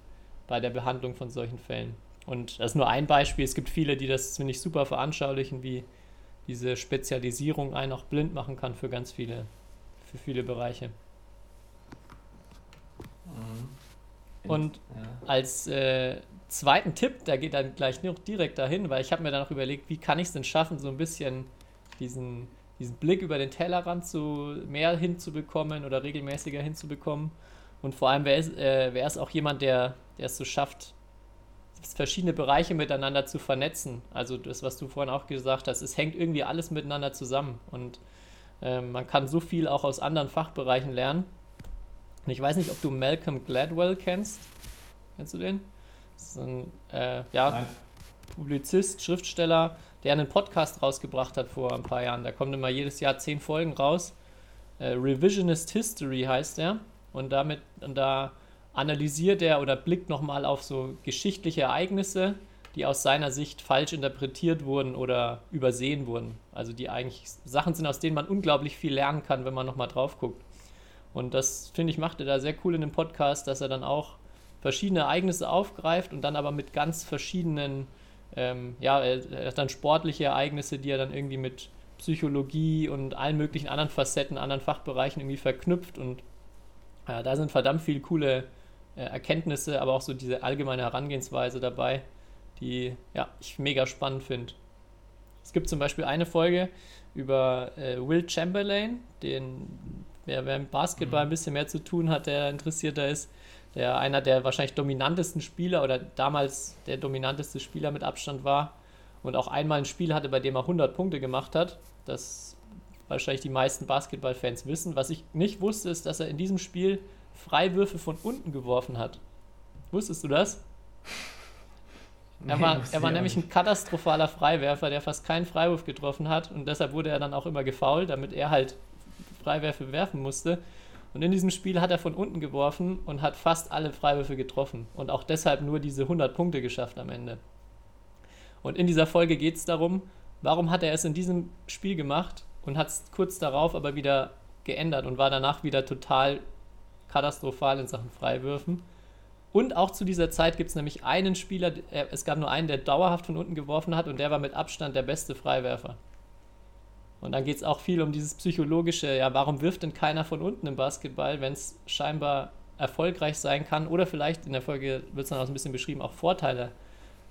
bei der Behandlung von solchen Fällen. Und das ist nur ein Beispiel. Es gibt viele, die das, finde ich, super veranschaulichen, wie diese Spezialisierung einen auch blind machen kann für ganz viele, für viele Bereiche. Mhm. Und ja. als äh, zweiten Tipp, da geht dann gleich noch direkt dahin, weil ich habe mir dann auch überlegt, wie kann ich es denn schaffen, so ein bisschen diesen, diesen Blick über den Tellerrand zu mehr hinzubekommen oder regelmäßiger hinzubekommen. Und vor allem, wer ist, äh, auch jemand, der, der es so schafft, verschiedene Bereiche miteinander zu vernetzen. Also das, was du vorhin auch gesagt hast, es hängt irgendwie alles miteinander zusammen. Und äh, man kann so viel auch aus anderen Fachbereichen lernen. Und ich weiß nicht, ob du Malcolm Gladwell kennst. Kennst du den? Ein äh, ja, Publizist, Schriftsteller, der einen Podcast rausgebracht hat vor ein paar Jahren. Da kommen immer jedes Jahr zehn Folgen raus. Äh, Revisionist History heißt er. Und damit, und da analysiert er oder blickt nochmal auf so geschichtliche Ereignisse, die aus seiner Sicht falsch interpretiert wurden oder übersehen wurden. Also die eigentlich Sachen sind, aus denen man unglaublich viel lernen kann, wenn man nochmal drauf guckt. Und das, finde ich, macht er da sehr cool in dem Podcast, dass er dann auch verschiedene Ereignisse aufgreift und dann aber mit ganz verschiedenen, ähm, ja, er hat dann sportliche Ereignisse, die er dann irgendwie mit Psychologie und allen möglichen anderen Facetten, anderen Fachbereichen irgendwie verknüpft und ja, da sind verdammt viele coole äh, Erkenntnisse, aber auch so diese allgemeine Herangehensweise dabei, die ja, ich mega spannend finde. Es gibt zum Beispiel eine Folge über äh, Will Chamberlain, den wer, wer mit Basketball ein bisschen mehr zu tun hat, der interessierter ist, der einer der wahrscheinlich dominantesten Spieler oder damals der dominanteste Spieler mit Abstand war und auch einmal ein Spiel hatte, bei dem er 100 Punkte gemacht hat. Das wahrscheinlich die meisten Basketballfans wissen. Was ich nicht wusste, ist, dass er in diesem Spiel Freiwürfe von unten geworfen hat. Wusstest du das? Er war, er war nämlich ein katastrophaler Freiwerfer, der fast keinen Freiwurf getroffen hat und deshalb wurde er dann auch immer gefault, damit er halt Freiwürfe werfen musste. Und in diesem Spiel hat er von unten geworfen und hat fast alle Freiwürfe getroffen und auch deshalb nur diese 100 Punkte geschafft am Ende. Und in dieser Folge geht es darum, warum hat er es in diesem Spiel gemacht und hat es kurz darauf aber wieder geändert und war danach wieder total katastrophal in Sachen Freiwürfen. Und auch zu dieser Zeit gibt es nämlich einen Spieler, es gab nur einen, der dauerhaft von unten geworfen hat und der war mit Abstand der beste Freiwerfer. Und dann geht es auch viel um dieses psychologische, ja, warum wirft denn keiner von unten im Basketball, wenn es scheinbar erfolgreich sein kann oder vielleicht in der Folge wird es dann auch ein bisschen beschrieben, auch Vorteile,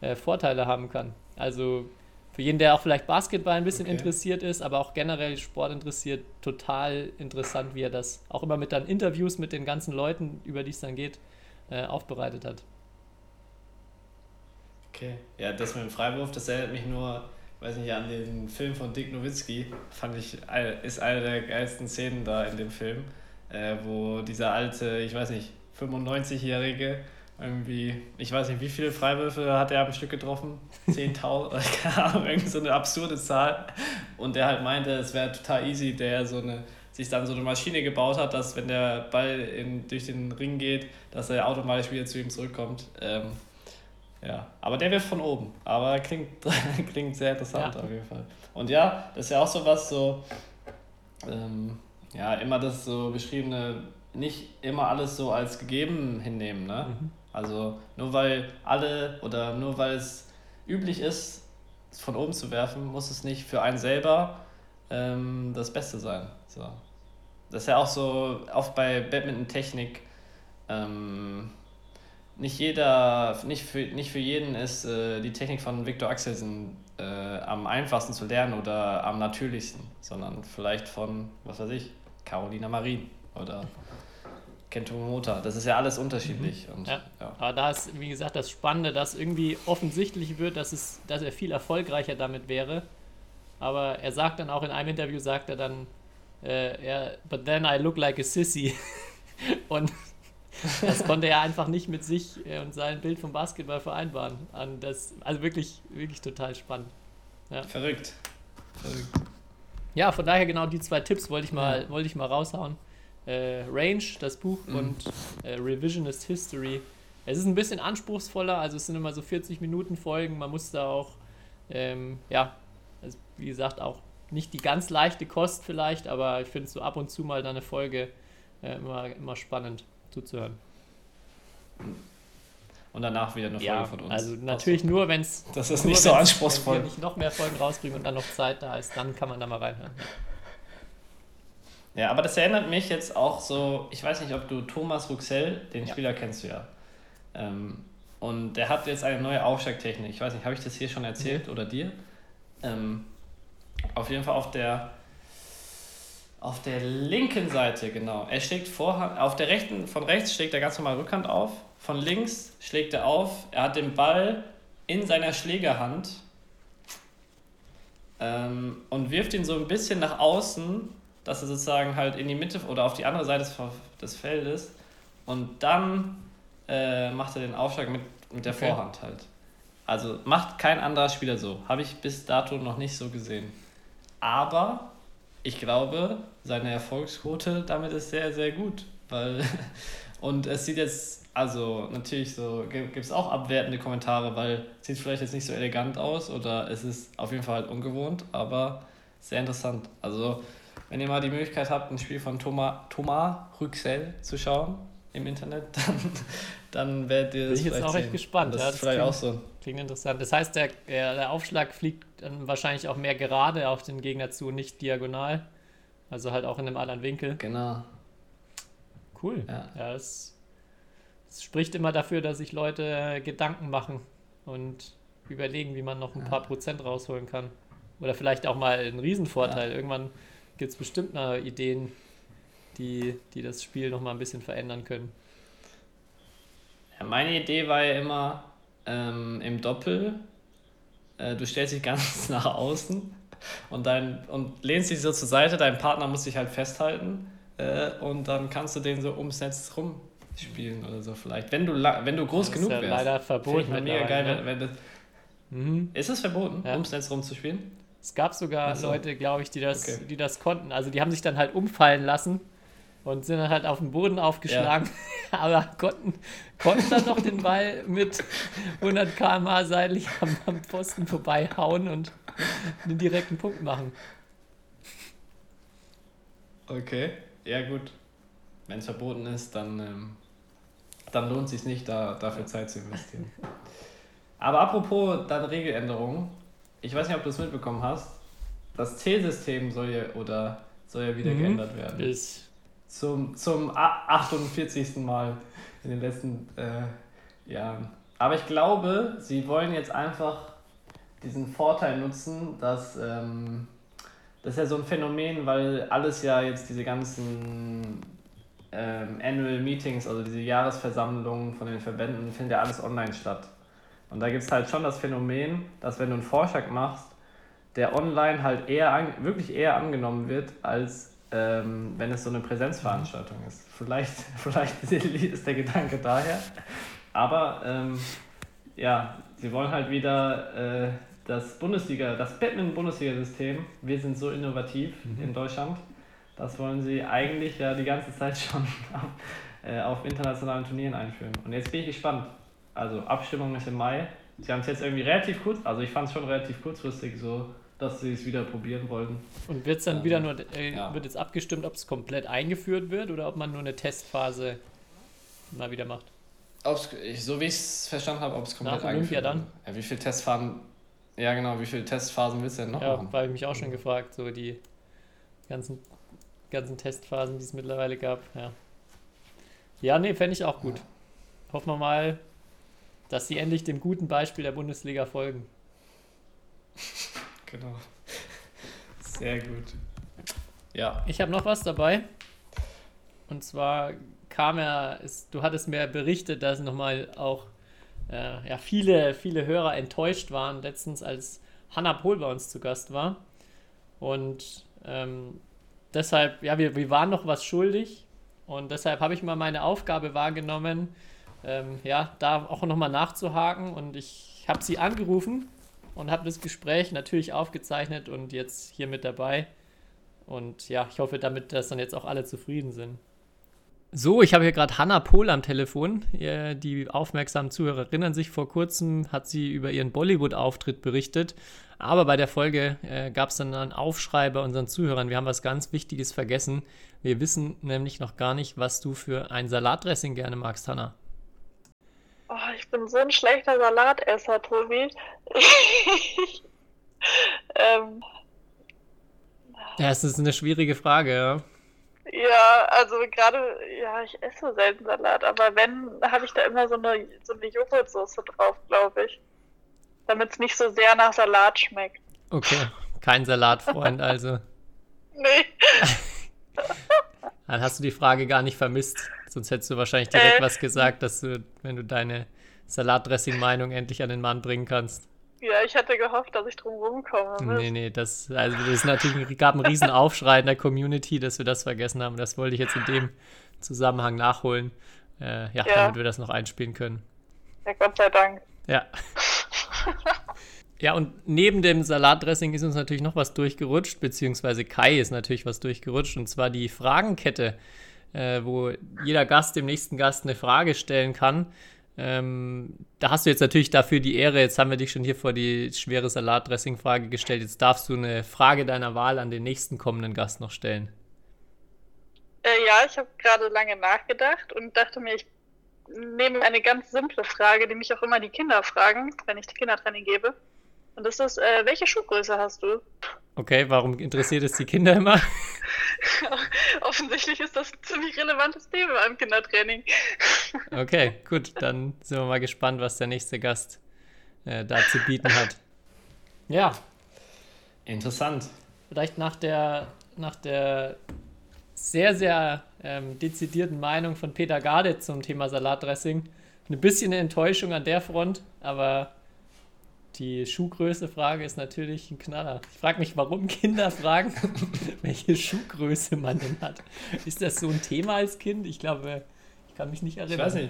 äh, Vorteile haben kann. Also für jeden, der auch vielleicht Basketball ein bisschen okay. interessiert ist, aber auch generell Sport interessiert, total interessant, wie er das auch immer mit dann Interviews mit den ganzen Leuten, über die es dann geht, äh, aufbereitet hat. Okay, ja, das mit dem Freiwurf, das erinnert mich nur weiß nicht, an den Film von Dick Nowitzki, fand ich, ist eine der geilsten Szenen da in dem Film, äh, wo dieser alte, ich weiß nicht, 95-Jährige irgendwie, ich weiß nicht, wie viele Freiwürfe hat er am Stück getroffen? 10.000, keine Ahnung, irgendwie so eine absurde Zahl. Und der halt meinte, es wäre total easy, der so eine sich dann so eine Maschine gebaut hat, dass wenn der Ball in, durch den Ring geht, dass er automatisch wieder zu ihm zurückkommt. Ähm, ja, aber der wird von oben. Aber klingt, klingt sehr interessant Ja. auf jeden Fall. Und ja, das ist ja auch so was, so, ähm, ja, immer das so beschriebene, nicht immer alles so als gegeben hinnehmen, ne? Also nur weil alle oder nur weil es üblich ist, von oben zu werfen, muss es nicht für einen selber ähm, das Beste sein. So. Das ist ja auch so, oft bei Badminton-Technik, ähm, nicht jeder, nicht für, nicht für jeden ist äh, die Technik von Viktor Axelsen äh, am einfachsten zu lernen oder am natürlichsten, sondern vielleicht von, was weiß ich, Carolina Marin oder Kento Momota. Das ist ja alles unterschiedlich. Und, Ja. ja. Aber da ist, wie gesagt, das Spannende, dass irgendwie offensichtlich wird, dass, es, dass er viel erfolgreicher damit wäre. Aber er sagt dann auch in einem Interview, sagt er dann, äh, ja, but then I look like a sissy. Und das konnte er einfach nicht mit sich äh, und seinem Bild vom Basketball vereinbaren. Und das, also wirklich, wirklich total spannend. Verrückt. Verrückt. Ja, von daher genau die zwei Tipps wollte ich mal, wollte ich mal raushauen. Äh, Range, das Buch, Mhm. und äh, Revisionist History. Es ist ein bisschen anspruchsvoller, also es sind immer so 40 Minuten Folgen. Man muss da auch, ähm, ja, also wie gesagt, auch nicht die ganz leichte Kost vielleicht, aber ich finde so ab und zu mal dann eine Folge äh, immer, immer spannend zuzuhören. Und danach wieder eine Folge Ja, von uns. also natürlich nur, wenn es Das ist nicht so anspruchsvoll. Wenn wir nicht noch mehr Folgen rausbringen und dann noch Zeit da ist, dann kann man da mal reinhören. Ja, aber das erinnert mich jetzt auch so, ich weiß nicht, ob du Thomas Ruxell, den Ja. Spieler kennst du ja. Ähm, und der hat jetzt eine neue Aufschlagtechnik. Ich weiß nicht, habe ich das hier schon erzählt oder dir? Ähm, auf jeden Fall auf der auf der linken Seite, genau. Er schlägt Vorhand, auf der rechten, von rechts schlägt er ganz normal Rückhand auf, von links schlägt er auf, er hat den Ball in seiner Schlägerhand ähm, und wirft ihn so ein bisschen nach außen, dass er sozusagen halt in die Mitte oder auf die andere Seite des, des Feldes und dann äh, macht er den Aufschlag mit, mit der Okay. Vorhand halt. Also macht kein anderer Spieler so. Habe ich bis dato noch nicht so gesehen. Aber ich glaube, seine Erfolgsquote damit ist sehr, sehr gut. Weil, und es sieht jetzt, also natürlich so, gibt es auch abwertende Kommentare, weil es sieht vielleicht jetzt nicht so elegant aus oder es ist auf jeden Fall halt ungewohnt, aber sehr interessant. Also, wenn ihr mal die Möglichkeit habt, ein Spiel von Thomas, Thomas Rüxel zu schauen im Internet, dann, dann werdet ihr Bin das ich jetzt auch echt sehen. gespannt, Und Das ja, ist das vielleicht auch so. Klingt interessant. Das heißt, der, der, Aufschlag fliegt dann wahrscheinlich auch mehr gerade auf den Gegner zu, nicht diagonal. Also halt auch in einem anderen Winkel. Genau. Cool. Ja. Ja, das, das spricht immer dafür, dass sich Leute Gedanken machen und überlegen, wie man noch ein paar Prozent rausholen kann. Oder vielleicht auch mal einen Riesenvorteil. Irgendwann gibt es bestimmt noch Ideen, die, die das Spiel noch mal ein bisschen verändern können. Ja, meine Idee war ja immer ähm, im Doppel, äh, du stellst dich ganz nach außen und, dein, und lehnst dich so zur Seite, dein Partner muss dich halt festhalten äh, und dann kannst du den so ums Netz rumspielen oder so vielleicht. Wenn du, wenn du groß Das ist genug ja wärst. leider verboten. mal mega geil, mittlerweile, wenn, ne? wenn das, Mhm. Ist es verboten, Ja. ums Netz rumzuspielen? Es gab sogar Ach so. Leute, glaube ich, die das, Okay. die das konnten. Also die haben sich dann halt umfallen lassen und sind dann halt auf den Boden aufgeschlagen, aber konnten, konnten dann noch den Ball mit 100 km/h seitlich am, am Pfosten vorbeihauen und einen direkten Punkt machen. Okay, ja gut. Wenn es verboten ist, dann, ähm, dann lohnt es sich nicht, da, dafür Zeit zu investieren. Aber apropos dann Regeländerungen, ich weiß nicht, ob du es mitbekommen hast, das Zählsystem soll ja, oder soll ja wieder Mhm. geändert werden. Bis Zum, zum a- 48. Mal in den letzten äh, Jahren. Aber ich glaube, sie wollen jetzt einfach diesen Vorteil nutzen, dass ähm, das ist ja so ein Phänomen, weil alles ja jetzt diese ganzen ähm, Annual Meetings, also diese Jahresversammlungen von den Verbänden, findet ja alles online statt. Und da gibt es halt schon das Phänomen, dass wenn du einen Vorschlag machst, der online halt eher an, wirklich eher angenommen wird, als ähm, wenn es so eine Präsenzveranstaltung ist. Vielleicht, vielleicht ist der Gedanke daher. Aber ähm, ja, sie wollen halt wieder äh, das Bundesliga, das Batman-Bundesliga-System, wir sind so innovativ in Deutschland, Das wollen sie eigentlich ja die ganze Zeit schon auf, äh, auf internationalen Turnieren einführen. Und jetzt bin ich gespannt. Also Abstimmung ist im Mai. Sie haben es jetzt irgendwie relativ kurz, also ich fand es schon relativ kurzfristig so, dass sie es wieder probieren wollten. Und wird es dann Ähm, wieder nur, äh, ja. wird jetzt abgestimmt, ob es komplett eingeführt wird oder ob man nur eine Testphase mal wieder macht? Ob's, so wie ich es verstanden habe, ob es komplett Nach Olympia eingeführt dann? wird. Ja, wie viele Testphasen, ja genau, wie viele Testphasen willst du denn noch Ja, machen? habe ich mich auch schon gefragt, so die ganzen, ganzen Testphasen, die es mittlerweile gab. Ja, ja nee, fände ich auch gut. Hoffen wir mal, dass sie endlich dem guten Beispiel der Bundesliga folgen. Genau. Sehr gut. Ja. Ich habe noch was dabei. Und zwar kam er, es, du hattest mir berichtet, dass nochmal auch äh, ja, viele, viele Hörer enttäuscht waren, letztens als Hannah Pohl bei uns zu Gast war. Und ähm, deshalb, ja, wir, wir waren noch was schuldig. Und deshalb habe ich mal meine Aufgabe wahrgenommen, ähm, ja, da auch nochmal nachzuhaken. Und ich habe sie angerufen und habe das Gespräch natürlich aufgezeichnet und jetzt hier mit dabei. Und ja, ich hoffe damit, dass dann jetzt auch alle zufrieden sind. So, ich habe hier gerade Hanna Pohl am Telefon. Die aufmerksamen Zuhörer erinnern sich, vor kurzem hat sie über ihren Bollywood-Auftritt berichtet. Aber bei der Folge äh, gab es dann einen Aufschrei bei unseren Zuhörern. Wir haben was ganz Wichtiges vergessen. Wir wissen nämlich noch gar nicht, was du für ein Salatdressing gerne magst, Hanna. Oh, ich bin so ein schlechter Salatesser, Tobi. ähm, Ja, es ist eine schwierige Frage, ja. ja, also gerade, ja, ich esse selten Salat, aber wenn, habe ich da immer so eine, so eine Joghurtsoße drauf, glaube ich. Damit es nicht so sehr nach Salat schmeckt. Okay, kein Salatfreund also. Nee. Dann hast du die Frage gar nicht vermisst. Sonst hättest du wahrscheinlich direkt Äh. was gesagt, dass du, wenn du deine Salatdressing-Meinung endlich an den Mann bringen kannst. Ja, ich hatte gehofft, dass ich drum rumkomme. Nee, nee, das, also das natürlich, gab einen riesen Aufschrei in der Community, dass wir das vergessen haben. Das wollte ich jetzt in dem Zusammenhang nachholen. Äh, ja, Ja. damit wir das noch einspielen können. Ja, Gott sei Dank. Ja. Ja, und neben dem Salatdressing ist uns natürlich noch was durchgerutscht, beziehungsweise Kai ist natürlich was durchgerutscht, und zwar die Fragenkette, äh, wo jeder Gast dem nächsten Gast eine Frage stellen kann. Ähm, da hast du jetzt natürlich dafür die Ehre, jetzt haben wir dich schon hier vor die schwere Salatdressing-Frage gestellt, jetzt darfst du eine Frage deiner Wahl an den nächsten kommenden Gast noch stellen. Äh, ja, ich habe gerade lange nachgedacht und dachte mir, ich nehme eine ganz simple Frage, die mich auch immer die Kinder fragen, wenn ich die Kindertraining gebe. Und das ist, äh, welche Schuhgröße hast du? Okay, warum interessiert es die Kinder immer? Offensichtlich ist das ein ziemlich relevantes Thema im Kindertraining. Okay, gut, dann sind wir mal gespannt, was der nächste Gast äh, da zu bieten hat. Ja, Interessant. vielleicht nach der, nach der sehr, sehr ähm, dezidierten Meinung von Peter Garde zum Thema Salatdressing. Eine bisschen eine Enttäuschung an der Front, aber die Schuhgröße-Frage ist natürlich ein Knaller. Ich frage mich, warum Kinder fragen, welche Schuhgröße man denn hat. Ist das so ein Thema als Kind? Ich glaube, ich kann mich nicht Ich erinnern. weiß nicht.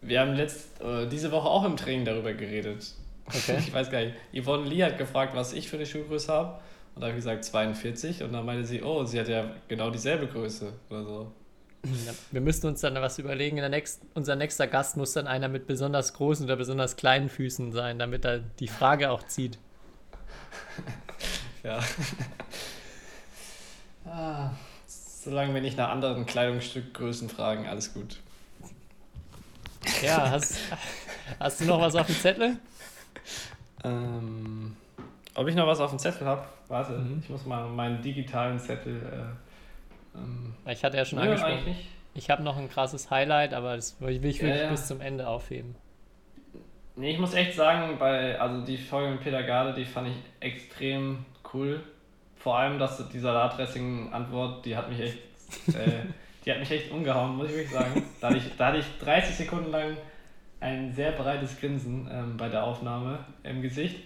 Wir haben letzt, äh, diese Woche auch im Training darüber geredet. Okay. Ich weiß gar nicht. Yvonne Lee hat gefragt, was ich für eine Schuhgröße habe. Und da habe ich gesagt 42. Und dann meinte sie, oh, sie hat ja genau dieselbe Größe oder so. Wir müssten uns dann was überlegen. Nächsten, unser nächster Gast muss dann einer mit besonders großen oder besonders kleinen Füßen sein, damit er die Frage auch zieht. Ja. ah, solange wir nicht nach anderen Kleidungsstückgrößen fragen, alles gut. Ja, hast, hast du noch was auf dem Zettel? Ähm, ob ich noch was auf dem Zettel habe? Warte, Mhm. ich muss mal meinen digitalen Zettel. Äh, ähm, Ich hatte ja schon nö, angesprochen. eigentlich. Ich habe noch ein krasses Highlight, aber das will ich wirklich Ja, ja. bis zum Ende aufheben. Nee, ich muss echt sagen, bei, also die Folge mit Peter Garde, die fand ich extrem cool. Vor allem, dass die Salatdressing-Antwort, die hat mich echt, äh, die hat mich echt umgehauen, muss ich wirklich sagen. Da hatte ich, da hatte ich 30 Sekunden lang ein sehr breites Grinsen ähm, bei der Aufnahme im Gesicht.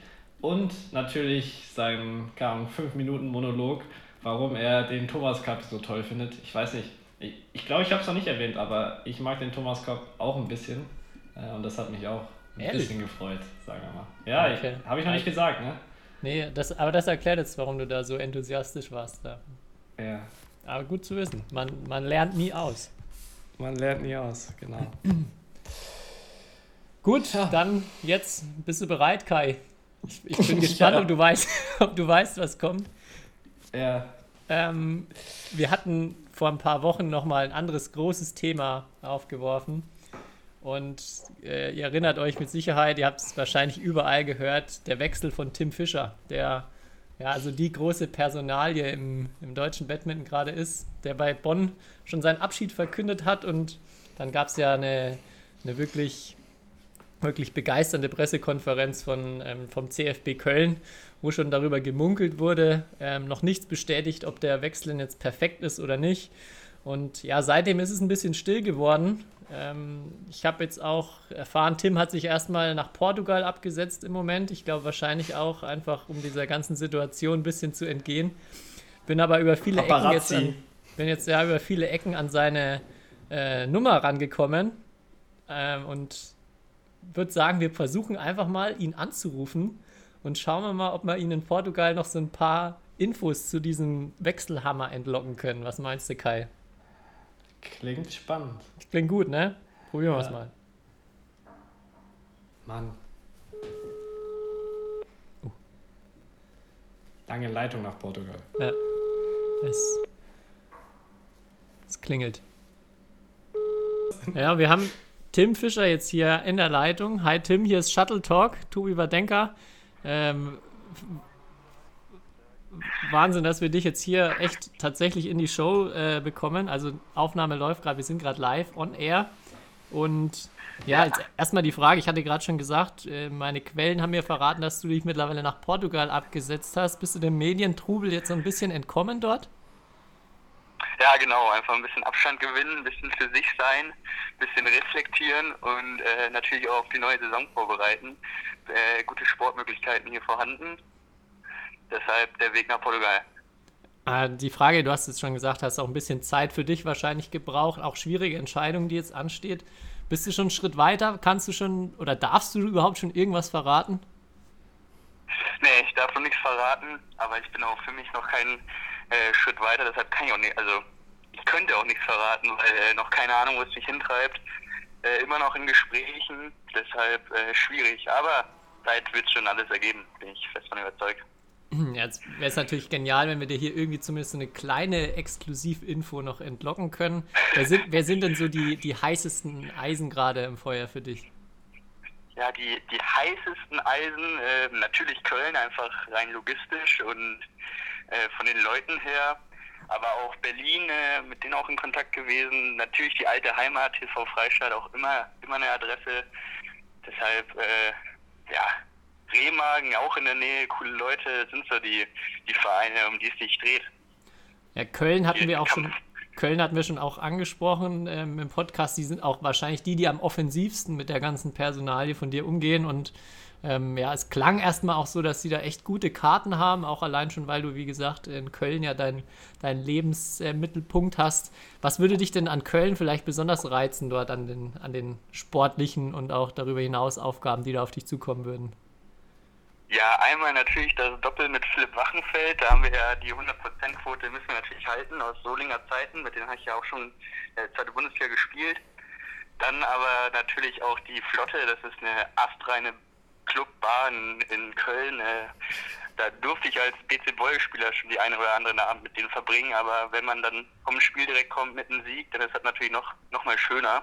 Und natürlich sein, kam 5 Minuten Monolog, warum er den Thomas Cup so toll findet. Ich weiß nicht, ich glaube, ich, glaub, ich habe es noch nicht erwähnt, aber ich mag den Thomas Cup auch ein bisschen. Äh, und das hat mich auch ein Ehrlich? bisschen gefreut, sagen wir mal. Ja, Okay. ich, habe ich noch nicht gesagt, ne? Nee, das, aber das erklärt jetzt, warum du da so enthusiastisch warst. Da. Ja. Aber gut zu wissen. Man, man lernt nie aus. Man lernt nie aus, genau. Gut, dann jetzt bist du bereit, Kai. Ich, ich bin gespannt, ob, du weißt, ob du weißt, was kommt. Ja. Ähm, wir hatten vor ein paar Wochen nochmal ein anderes großes Thema aufgeworfen. Und äh, ihr erinnert euch mit Sicherheit, ihr habt es wahrscheinlich überall gehört, der Wechsel von Tim Fischer, der ja also die große Personalie im, im deutschen Badminton gerade ist, der bei Bonn schon seinen Abschied verkündet hat. Und dann gab es ja eine, eine wirklich wirklich begeisternde Pressekonferenz von, ähm, vom CFB Köln, wo schon darüber gemunkelt wurde. Ähm, noch nichts bestätigt, ob der Wechsel jetzt perfekt ist oder nicht. Und ja, seitdem ist es ein bisschen still geworden. Ähm, ich habe jetzt auch erfahren, Tim hat sich erstmal nach Portugal abgesetzt im Moment. Ich glaube wahrscheinlich auch einfach, um dieser ganzen Situation ein bisschen zu entgehen. Bin aber über viele Paparazzi. Ecken jetzt an, bin jetzt ja über viele Ecken an seine äh, Nummer rangekommen. Ähm, und würde sagen, wir versuchen einfach mal, ihn anzurufen und schauen wir mal, ob wir ihn in Portugal noch so ein paar Infos zu diesem Wechselhammer entlocken können. Was meinst du, Kai? Klingt spannend. Klingt gut, ne? Probieren wir es Ja. mal. Mann. Lange Leitung nach Portugal. Ja. Es, es klingelt. Ja, wir haben Tim Fischer jetzt hier in der Leitung. Hi Tim, hier ist Shuttle Talk, Tobi Wadenka. Ähm, Wahnsinn, dass wir dich jetzt hier echt tatsächlich in die Show äh, bekommen. Also Aufnahme läuft gerade, wir sind gerade live on air. Und ja, jetzt erstmal die Frage, ich hatte gerade schon gesagt, äh, meine Quellen haben mir verraten, dass du dich mittlerweile nach Portugal abgesetzt hast. Bist du dem Medientrubel jetzt so ein bisschen entkommen dort? Ja, genau, einfach ein bisschen Abstand gewinnen, ein bisschen für sich sein, ein bisschen reflektieren und äh, natürlich auch auf die neue Saison vorbereiten. Äh, gute Sportmöglichkeiten hier vorhanden. Deshalb der Weg nach Portugal. Äh, die Frage, du hast es schon gesagt, hast auch ein bisschen Zeit für dich wahrscheinlich gebraucht, auch schwierige Entscheidung, die jetzt ansteht. Bist du schon einen Schritt weiter? Kannst du schon oder darfst du überhaupt schon irgendwas verraten? Nee, ich darf noch nichts verraten, aber ich bin auch für mich noch keinen äh, Schritt weiter, deshalb kann ich auch nicht, also ich könnte auch nichts verraten, weil äh, noch keine Ahnung, wo es mich hintreibt. Äh, immer noch in Gesprächen, deshalb äh, schwierig, aber Zeit wird schon alles ergeben, bin ich fest von überzeugt. Jetzt wäre es natürlich genial, wenn wir dir hier irgendwie zumindest eine kleine Exklusivinfo noch entlocken können. Wer sind, wer sind denn so die, die heißesten Eisen gerade im Feuer für dich? Ja, die, die heißesten Eisen, äh, natürlich Köln, einfach rein logistisch und äh, von den Leuten her. Aber auch Berlin, äh, mit denen auch in Kontakt gewesen. Natürlich die alte Heimat, TV Freistadt, auch immer, immer eine Adresse. Deshalb, äh, ja, Remagen auch in der Nähe, coole Leute, sind so die, die Vereine, um die es sich dreht. Ja, Köln hatten Hier wir auch schon. Köln hatten wir schon auch angesprochen ähm, im Podcast. Die sind auch wahrscheinlich die, die am offensivsten mit der ganzen Personalie von dir umgehen. Und ähm, ja, es klang erstmal auch so, dass sie da echt gute Karten haben, auch allein schon, weil du, wie gesagt, in Köln ja deinen dein Lebensmittelpunkt hast. Was würde dich denn an Köln vielleicht besonders reizen, dort an den, an den sportlichen und auch darüber hinaus Aufgaben, die da auf dich zukommen würden? Ja, einmal natürlich das Doppel mit Philipp Wachenfeld. Da haben wir ja die 100%-Quote, müssen wir natürlich halten, aus Solinger Zeiten. Mit denen habe ich ja auch schon äh, zweite Bundesliga gespielt. Dann aber natürlich auch die Flotte. Das ist eine astreine Clubbar in, in Köln. Äh, da durfte ich als BC Boll-Spieler schon die eine oder andere Abend mit denen verbringen. Aber wenn man dann vom Spiel direkt kommt mit einem Sieg, dann ist das natürlich noch, noch mal schöner.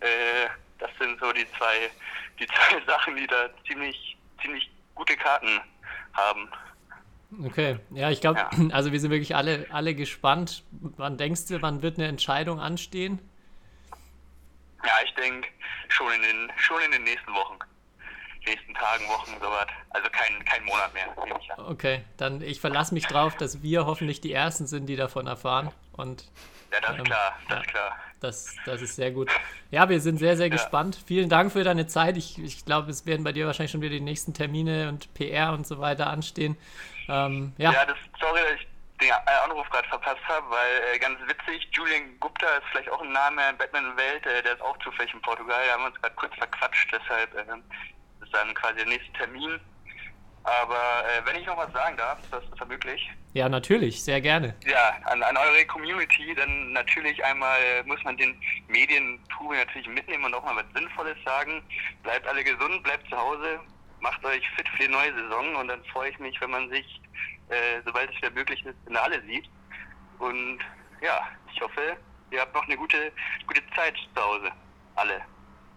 Äh, das sind so die zwei, die zwei Sachen, die da ziemlich, ziemlich gute Karten haben. Okay, ja, ich glaube, Ja. also wir sind wirklich alle, alle gespannt. Wann denkst du, wann wird eine Entscheidung anstehen? Ja, ich denke schon in den schon in den nächsten Wochen. Nächsten Tagen, Wochen, sowas. Also kein, kein Monat mehr. Okay, dann ich verlasse mich drauf, dass wir hoffentlich die Ersten sind, die davon erfahren. Und Ja, das Ähm, ist klar, das ja. ist klar. das, das ist sehr gut. Ja, wir sind sehr, sehr gespannt. Vielen Dank für deine Zeit. Ich, ich glaube, es werden bei dir wahrscheinlich schon wieder die nächsten Termine und PR und so weiter anstehen. Ähm, ja, Ja, das, sorry, dass ich den äh, Anruf gerade verpasst habe, weil äh, ganz witzig, Julian Gupta ist vielleicht auch ein Name in Batman-Welt, äh, der ist auch zufällig in Portugal, da haben wir uns gerade kurz verquatscht, deshalb äh, dann quasi der nächste Termin. Aber äh, wenn ich noch was sagen darf, das ist ja möglich. Ja, natürlich, sehr gerne. Ja, an, an eure Community, dann natürlich einmal äh, muss man den Medientrubel natürlich mitnehmen und auch mal was Sinnvolles sagen. Bleibt alle gesund, bleibt zu Hause, macht euch fit für die neue Saison und dann freue ich mich, wenn man sich, äh, sobald es wieder möglich ist, in der Halle sieht. Und ja, ich hoffe, ihr habt noch eine gute, gute Zeit zu Hause. Alle.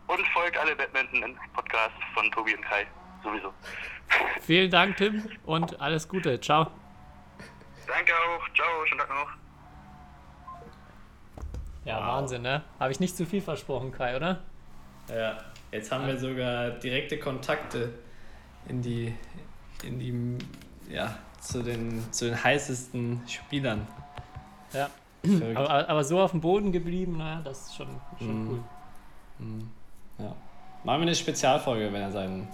Und folgt alle Badminton-Podcasts von Tobi und Kai. Sowieso. Vielen Dank, Tim, und alles Gute. Ciao. Danke auch. Ciao. Schönen Tag noch. Ja, Wahnsinn, ne? Habe ich nicht zu viel versprochen, Kai, oder? Ja, jetzt haben wir sogar direkte Kontakte in die, in die, ja, zu den, zu den heißesten Spielern. Ja. Aber, aber so auf dem Boden geblieben, naja, das ist schon, schon Mhm. cool. Ja. Machen wir eine Spezialfolge, wenn er seinen,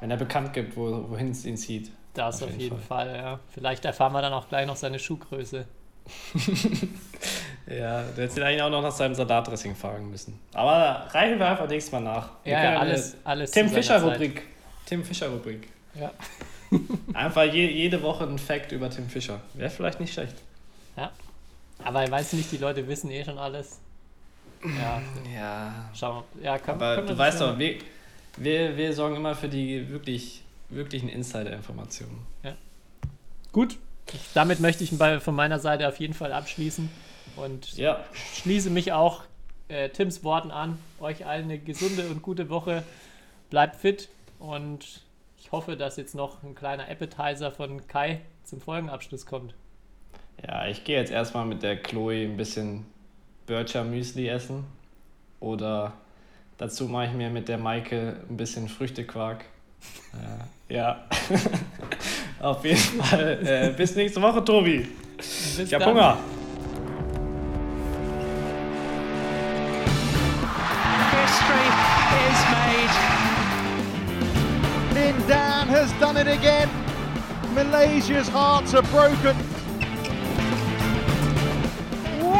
wenn er bekannt gibt, wo, wohin es ihn zieht. Das auf, jeden Fall. ja. Vielleicht erfahren wir dann auch gleich noch seine Schuhgröße. Ja, du hättest ihn eigentlich auch noch nach seinem Salatdressing fragen müssen. Aber reichen wir einfach nächstes Mal nach. Wir Ja, ja, alles, alles Tim zu seiner Fischer Zeit. Rubrik. Tim Fischer Rubrik. Ja. Einfach je, jede Woche ein Fact über Tim Fischer. Wäre vielleicht nicht schlecht. ja. Aber ich weiß nicht, die Leute wissen eh schon alles. Ja, Ja. schauen wir. Ja, kann, Aber können wir du weißt ja doch, wir, wir, wir sorgen immer für die wirklich, wirklichen Insider-Informationen. Gut. Damit möchte ich von meiner Seite auf jeden Fall abschließen. Und Ja, schließe mich auch äh, Tims Worten an. Euch allen eine gesunde und gute Woche. Bleibt fit und ich hoffe, dass jetzt noch ein kleiner Appetizer von Kai zum Folgenabschluss kommt. ja ich gehe jetzt erstmal mit der Chloe ein bisschen Bircher Müsli essen. Oder dazu mache ich mir mit der Maike ein bisschen Früchtequark. Äh, ja. Auf jeden Fall. Äh, bis nächste Woche, Tobi. Bis Ich hab dann. Hunger. History is made. Lin Dan has done it again. Malaysia's hearts are broken.